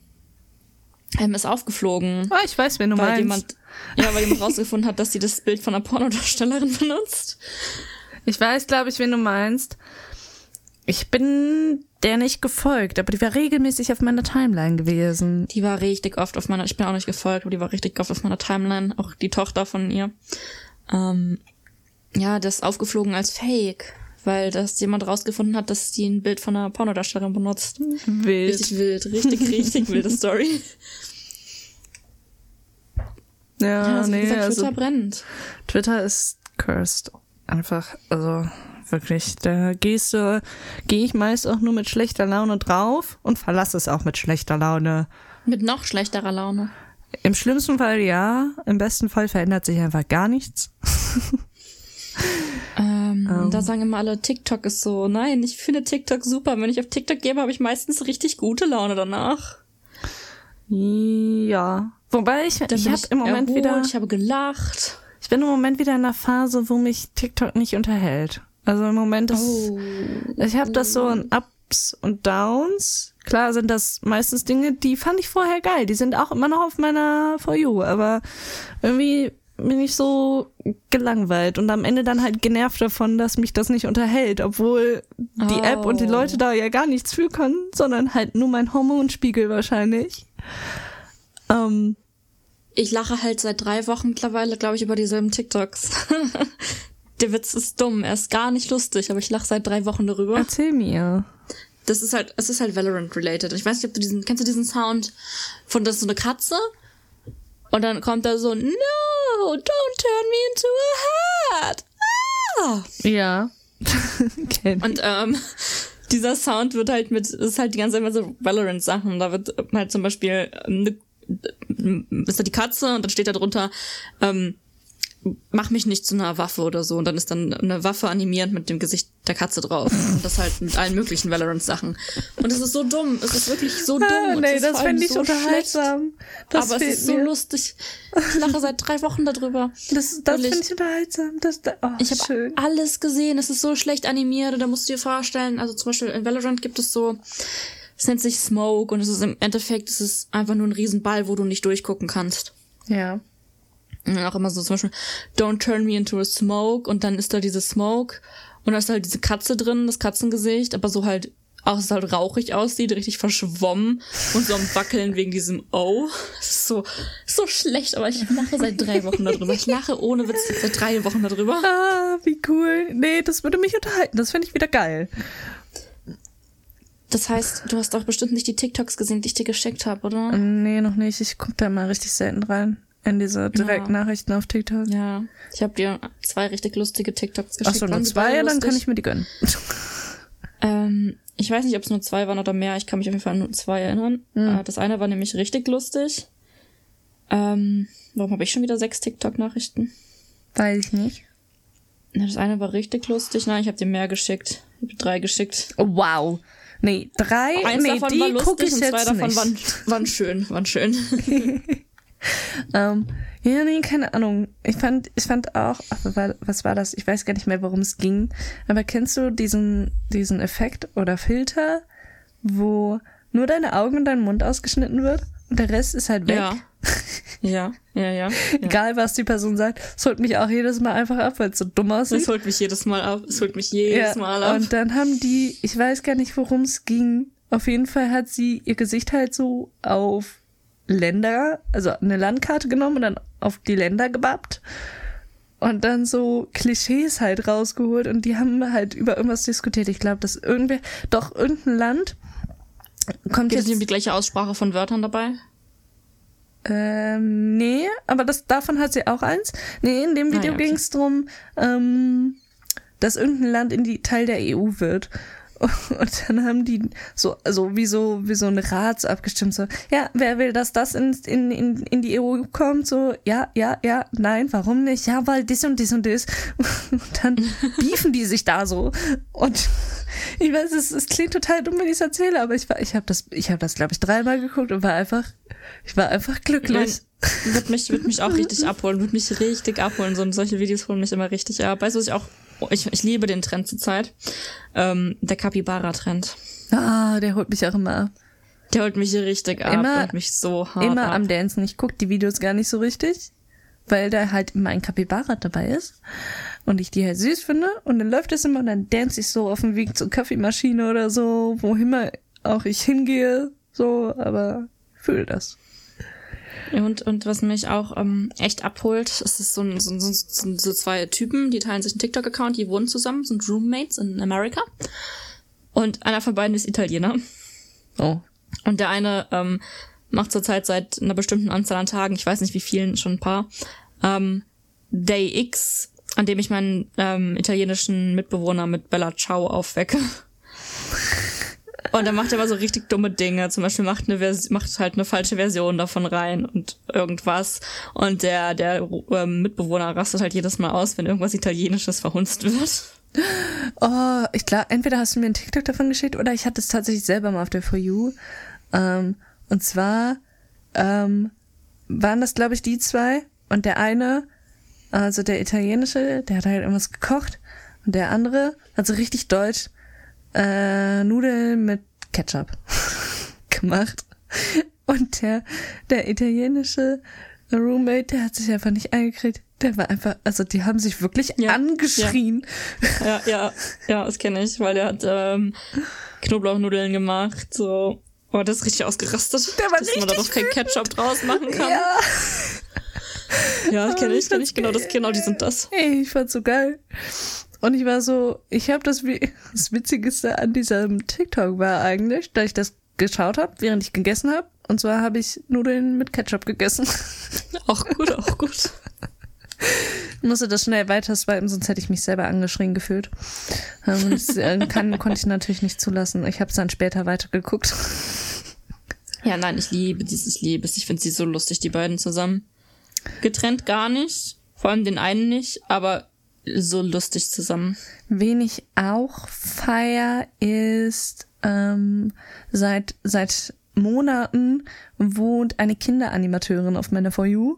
ähm, ist aufgeflogen. Ah, ich weiß, wen du weil meinst. jemand, ja, weil jemand rausgefunden hat, dass sie das Bild von einer Pornodarstellerin benutzt. Ich weiß, glaube ich, wen du meinst. Ich bin der nicht gefolgt, aber die war regelmäßig auf meiner Timeline gewesen. Die war richtig oft auf meiner, ich bin auch nicht gefolgt, aber die war richtig oft auf meiner Timeline, auch die Tochter von ihr. Ähm, ja, das ist aufgeflogen als Fake, weil das jemand rausgefunden hat, dass die ein Bild von einer Pornodarstellerin benutzt. Wild. Richtig wild, richtig, richtig wilde Story. Ja, Ja, also, nee, gesagt, Twitter also brennt. Twitter ist cursed. Einfach, also wirklich, da gehst du, gehe ich meist auch nur mit schlechter Laune drauf und verlasse es auch mit schlechter Laune. Mit noch schlechterer Laune. Im schlimmsten Fall ja, im besten Fall verändert sich einfach gar nichts. Ähm, Ähm. Da sagen immer alle, TikTok ist so. Nein, ich finde TikTok super. Wenn ich auf TikTok gebe, habe ich meistens richtig gute Laune danach. Ja. Wobei ich, Da ich habe im Moment erholt, wieder, Ich habe gelacht. ich bin im Moment wieder in einer Phase, wo mich TikTok nicht unterhält. Also im Moment ist, Oh. ich habe das so in Ups und Downs. Klar sind das meistens Dinge, die fand ich vorher geil. Die sind auch immer noch auf meiner For You, aber irgendwie bin ich so gelangweilt und am Ende dann halt genervt davon, dass mich das nicht unterhält, obwohl die Oh. App und die Leute da ja gar nichts für können, sondern halt nur mein Hormonspiegel wahrscheinlich. Ähm, Ich lache halt seit drei Wochen mittlerweile, glaube ich, über dieselben TikToks. Der Witz ist dumm. Er ist gar nicht lustig, aber ich lache seit drei Wochen darüber. erzähl mir. Das ist halt, es ist halt Valorant related. Ich weiß nicht, ob du diesen, kennst du diesen Sound von das ist so eine Katze? Und dann kommt da so, no, don't turn me into a hat. Ah! Ja. Und ähm, dieser Sound wird halt mit, ist halt die ganze Zeit immer so Valorant-Sachen. Da wird halt zum Beispiel ähm, ne, ist da die Katze und dann steht da drunter, ähm, mach mich nicht zu einer Waffe oder so. Und dann ist dann eine Waffe animiert mit dem Gesicht der Katze drauf. Und das halt mit allen möglichen Valorant-Sachen. Und es ist so dumm. Es ist wirklich so dumm. Ah, nee, das fände ich so unterhaltsam. Das aber es ist so mir. lustig. Ich lache seit drei Wochen darüber. Das, das finde ich unterhaltsam. Das, oh, Ich habe alles gesehen. Es ist so schlecht animiert. Und da musst du dir vorstellen, also zum Beispiel in Valorant gibt es so, es nennt sich Smoke und es ist im Endeffekt, es ist einfach nur ein Riesenball, wo du nicht durchgucken kannst. Ja. Auch immer so zum Beispiel, don't turn me into a smoke und dann ist da diese Smoke und da ist halt diese Katze drin, das Katzengesicht, aber so halt auch es halt rauchig aussieht, richtig verschwommen und so am Wackeln wegen diesem O. Das ist so, so schlecht, aber ich lache seit drei Wochen darüber. Ich lache ohne Witz seit drei Wochen darüber. Ah, wie cool. Nee, das würde mich unterhalten. Das fände ich wieder geil. Das heißt, du hast auch bestimmt nicht die TikToks gesehen, die ich dir geschickt habe, oder? Nee, noch nicht. Ich gucke da mal richtig selten rein. In diese Direktnachrichten auf TikTok. Ja. Ich habe dir zwei richtig lustige TikToks geschickt. Achso, nur zwei, dann kann ich mir die gönnen. Ähm, ich weiß nicht, ob es nur zwei waren oder mehr. Ich kann mich auf jeden Fall an nur zwei erinnern. Hm. Äh, das eine war nämlich richtig lustig. Ähm, warum habe ich schon wieder sechs TikTok-Nachrichten? Weiß ich nicht. Na, Das eine war richtig lustig. Nein, ich habe dir mehr geschickt. Ich habe drei geschickt. Oh, wow. Nee, drei, Eins nee, davon die war lustig ich und zwei davon waren, waren schön. Waren schön. Ähm, ja, nee, keine Ahnung. Ich fand, ich fand auch, ach, was war das? Ich weiß gar nicht mehr, worum es ging. Aber kennst du diesen, diesen Effekt oder Filter, wo nur deine Augen und dein Mund ausgeschnitten wird und der Rest ist halt weg? ja. Ja, ja, ja. Egal, was die Person sagt, es holt mich auch jedes Mal einfach ab, weil es so dumm aussieht. Das holt mich jedes Mal ab. Es holt mich jedes Ja, Mal ab. Und dann haben die, ich weiß gar nicht, worum es ging. Auf jeden Fall hat sie ihr Gesicht halt so auf Länder, also eine Landkarte genommen und dann auf die Länder gebappt. Und dann so Klischees halt rausgeholt und die haben halt über irgendwas diskutiert. Ich glaube, dass irgendwer, doch irgendein Land kommt es jetzt. um die gleiche Aussprache von Wörtern dabei? Ähm, nee, aber das, davon hat sie auch eins. Nee, in dem Ah, Video ja, okay. ging es drum, ähm, dass irgendein Land in die Teil der EU wird. Und dann haben die so, also wie so, wie so ein Rats abgestimmt, so, ja, wer will, dass das in, in, in, in die EU kommt? So, ja, ja, ja, nein, warum nicht? Ja, weil dies und dies und dies. Und dann beefen die sich da so. Und ich weiß, es, es klingt total dumm, wenn ich es erzähle, aber ich war, ich habe das, ich habe das, glaube ich, dreimal geguckt und war einfach, ich war einfach glücklich. Nein, wird mich, wird mich auch richtig abholen, wird mich richtig abholen. So, solche Videos holen mich immer richtig ab. Weißt du, was ich auch, ich, ich liebe den Trend zurzeit. Ähm, der Capybara-Trend. Ah, der holt mich auch immer ab. Der holt mich richtig ab Immer- und mich so hart Immer ab. am Dancen. Ich guck die Videos gar nicht so richtig, weil da halt immer ein Capybara dabei ist und ich die halt süß finde und dann läuft es immer und dann dance ich so auf dem Weg zur Kaffeemaschine oder so, wohin immer auch ich hingehe, so, aber ich fühle das. Und, und was mich auch ähm, echt abholt, es ist so, ein, so, ein- so, so, so zwei Typen, die teilen sich einen TikTok-Account, die wohnen zusammen, sind Roommates in Amerika. Und einer von beiden ist Italiener. Oh. Und der eine ähm, macht zurzeit seit einer bestimmten Anzahl an Tagen, ich weiß nicht wie vielen, schon ein paar, ähm, Day X, an dem ich meinen ähm, italienischen Mitbewohner mit Bella Ciao aufwecke. Und dann macht er aber so richtig dumme Dinge. Zum Beispiel macht, eine Vers macht halt eine falsche Version davon rein und irgendwas. Und der, der ähm, Mitbewohner rastet halt jedes Mal aus, wenn irgendwas Italienisches verhunzt wird. Oh, ich glaube, entweder hast du mir einen TikTok davon geschickt oder ich hatte es tatsächlich selber mal auf der For You. Ähm, und zwar ähm, waren das, glaube ich, die zwei. Und der eine, also der italienische, der hat halt irgendwas gekocht. Und der andere, also richtig deutsch, äh, Nudeln mit Ketchup gemacht. Und der, der italienische Roommate, der hat sich einfach nicht eingekriegt. Der war einfach, also die haben sich wirklich Ja, angeschrien. Ja, ja, ja, das kenne ich, weil der hat ähm, Knoblauchnudeln gemacht, so. Oh, das ist richtig ausgerastet. Der war dass man da doch kein Ketchup draus machen kann. Ja. Ja, das kenne ich, ich kenne ich, genau, das, genau, die sind das. Ey, ich fand's so geil. Und ich war so, ich habe das, wie- das Witzigste an diesem TikTok war eigentlich, da ich das geschaut habe, während ich gegessen habe. Und zwar habe ich Nudeln mit Ketchup gegessen. Auch gut, auch gut. Ich musste das schnell weiter swipen, sonst hätte ich mich selber angeschrien gefühlt. Ähm, Das äh, kann, konnte ich natürlich nicht zulassen. Ich habe es dann später weitergeguckt. Ja, nein, ich liebe dieses Liebes. Ich finde sie so lustig, die beiden zusammen. Getrennt gar nicht. Vor allem den einen nicht, aber so lustig zusammen. Wen ich auch feier, ist ähm, seit, seit Monaten wohnt eine Kinderanimateurin auf meiner For You.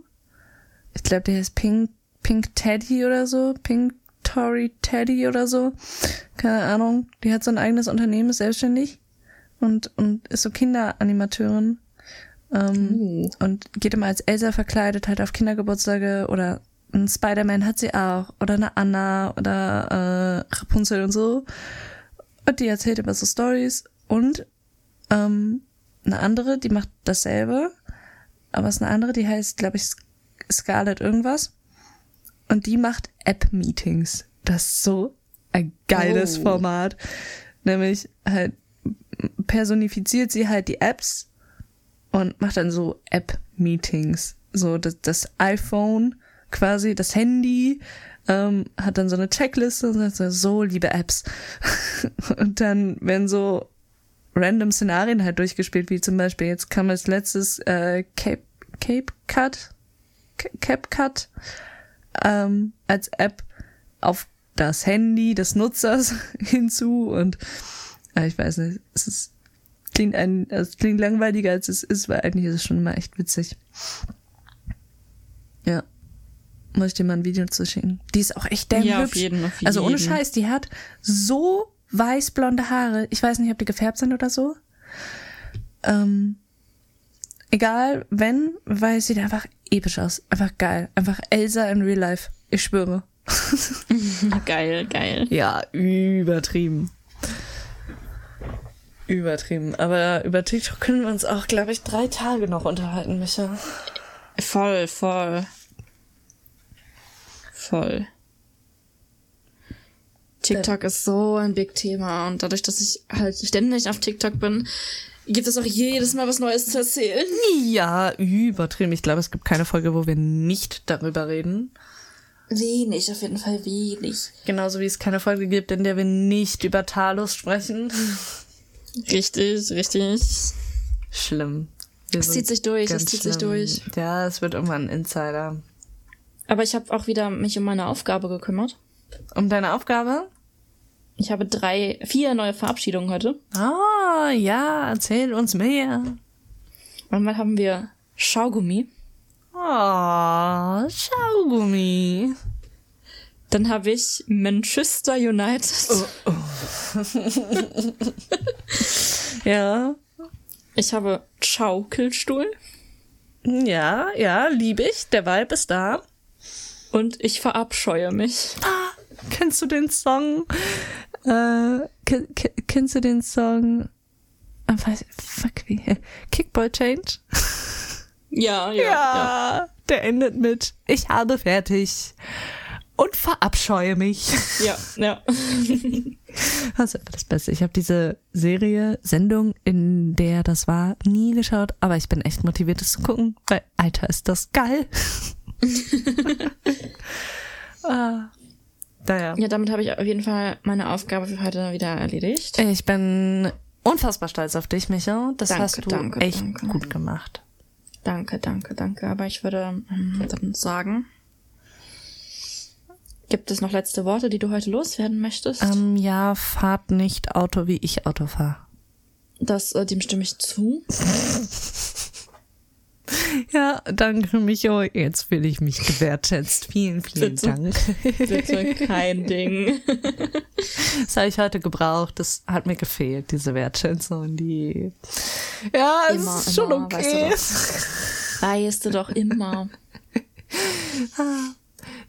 Ich glaube, der heißt Pink, Pink Teddy oder so. Pink Tory Teddy oder so. Keine Ahnung. Die hat so ein eigenes Unternehmen, ist selbstständig und, und ist so Kinderanimateurin. Ähm, Uh. und geht immer als Elsa verkleidet, halt auf Kindergeburtstage oder ein Spider-Man hat sie auch oder eine Anna oder äh, Rapunzel und so. Und die erzählt immer so Stories und ähm, eine andere, die macht dasselbe, aber es ist eine andere, die heißt, glaube ich, Scarlett irgendwas und die macht App-Meetings. Das ist so ein geiles Oh. Format. Nämlich halt personifiziert sie halt die Apps und macht dann so App-Meetings. So das, das iPhone, quasi das Handy, ähm, hat dann so eine Checkliste und sagt so, liebe Apps. und dann werden so random Szenarien halt durchgespielt, wie zum Beispiel, jetzt kam als letztes äh, Cape, Cape Cut, Ca- CapCut ähm, als App auf das Handy des Nutzers hinzu und äh, ich weiß nicht, es ist klingt ein, es klingt langweiliger als es ist, weil eigentlich ist es schon immer echt witzig. Ja. Muss ich dir mal ein Video zu schicken. Die ist auch echt damn Ja, auf hübsch. jeden, auf Also ohne jeden. Scheiß, die hat so weißblonde Haare. Ich weiß nicht, ob die gefärbt sind oder so. Ähm, egal, wenn, weil sie sieht einfach episch aus. Einfach geil. Einfach Elsa in real life. Ich schwöre. Geil, geil. Ja, übertrieben. Übertrieben. Aber über TikTok können wir uns auch, glaube ich, drei Tage noch unterhalten, Micha. Voll, voll. Voll. TikTok ist so ein big Thema und dadurch, dass ich halt ständig auf TikTok bin, gibt es auch jedes Mal was Neues zu erzählen. Ja, übertrieben. Ich glaube, es gibt keine Folge, wo wir nicht darüber reden. Wenig, auf jeden Fall wenig. Genauso wie es keine Folge gibt, in der wir nicht über Talos sprechen. Richtig, richtig. Schlimm. Wir Es zieht sich durch, es zieht sich schlimm. durch. Ja, es wird irgendwann ein Insider. Aber ich habe auch wieder mich um meine Aufgabe gekümmert. Um deine Aufgabe? Ich habe drei, vier neue Verabschiedungen heute. Ah, ja, erzähl uns mehr. Einmal haben wir Schaugummi. Oh, Schaugummi. Dann habe ich Manchester United. Ja, Ich habe Schaukelstuhl. ja, ja, lieb ich. Der Vibe ist da. Und ich verabscheue mich. Kennst du den Song? Äh, ken, ken, kennst du den Song? Ah, weiß, fuck, wie? Kickball Change? Ja, ja, ja. der endet mit Ich habe fertig und verabscheue mich. Ja, ja. Das ist einfach das Beste. Ich habe diese Serie, Sendung, in der das war, nie geschaut, aber ich bin echt motiviert, das zu gucken, weil, Alter, ist das geil. ah, naja. Ja, damit habe ich auf jeden Fall meine Aufgabe für heute wieder erledigt. Ich bin unfassbar stolz auf dich, Micho. Das Danke, hast du danke, echt danke. gut gemacht. Danke, danke, danke. Aber ich würde ähm, sagen, gibt es noch letzte Worte, die du heute loswerden möchtest? Ähm, ja, fahrt nicht Auto, wie ich Auto fahre. Das, äh, dem stimme ich zu. Ja, danke, Micho. Jetzt fühle ich mich gewertschätzt. Vielen, vielen Bitte. Dank. Bitte, kein Ding. Das habe ich heute gebraucht. Das hat mir gefehlt, diese Wertschätzung. Die. Ja, es Immer, ist schon immer, okay. Weißt du doch immer.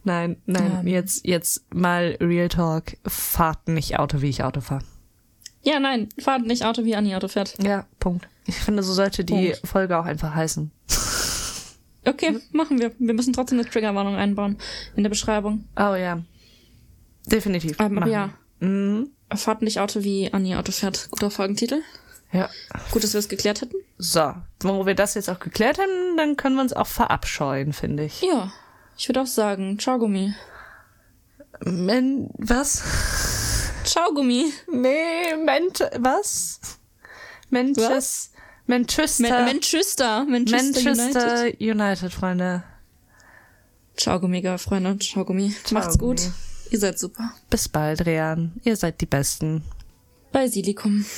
Nein, nein, Ähm. jetzt, jetzt mal Real Talk. Fahrt nicht Auto, wie ich Auto fahre. Ja, nein, fahrt nicht Auto wie Anni Auto fährt. Ja, Punkt. Ich finde, so sollte die Punkt. Folge auch einfach heißen. Okay, machen wir. Wir müssen trotzdem eine Triggerwarnung einbauen in der Beschreibung. Oh ja. Definitiv. Ähm, aber Machen. ja, Mhm. fahrt nicht Auto wie Anni Auto fährt. Guter Folgentitel. Ja. Gut, dass wir es geklärt hätten. So, wo wir das jetzt auch geklärt haben, dann können wir uns auch verabscheuen, finde ich. Ja, ich würde auch sagen, ciao Gummi. Men, was? Ciao Gummi. Nee, Ment, was? Manchester, Manchester, Man Manchester, Manchester, Manchester United. United. Freunde. Ciao Gummi, Freunde. Ciao Gummi. Ciao, Macht's gut. Gummi. Ihr seid super. Bis bald, Rian. Ihr seid die Besten. Bei Silikum.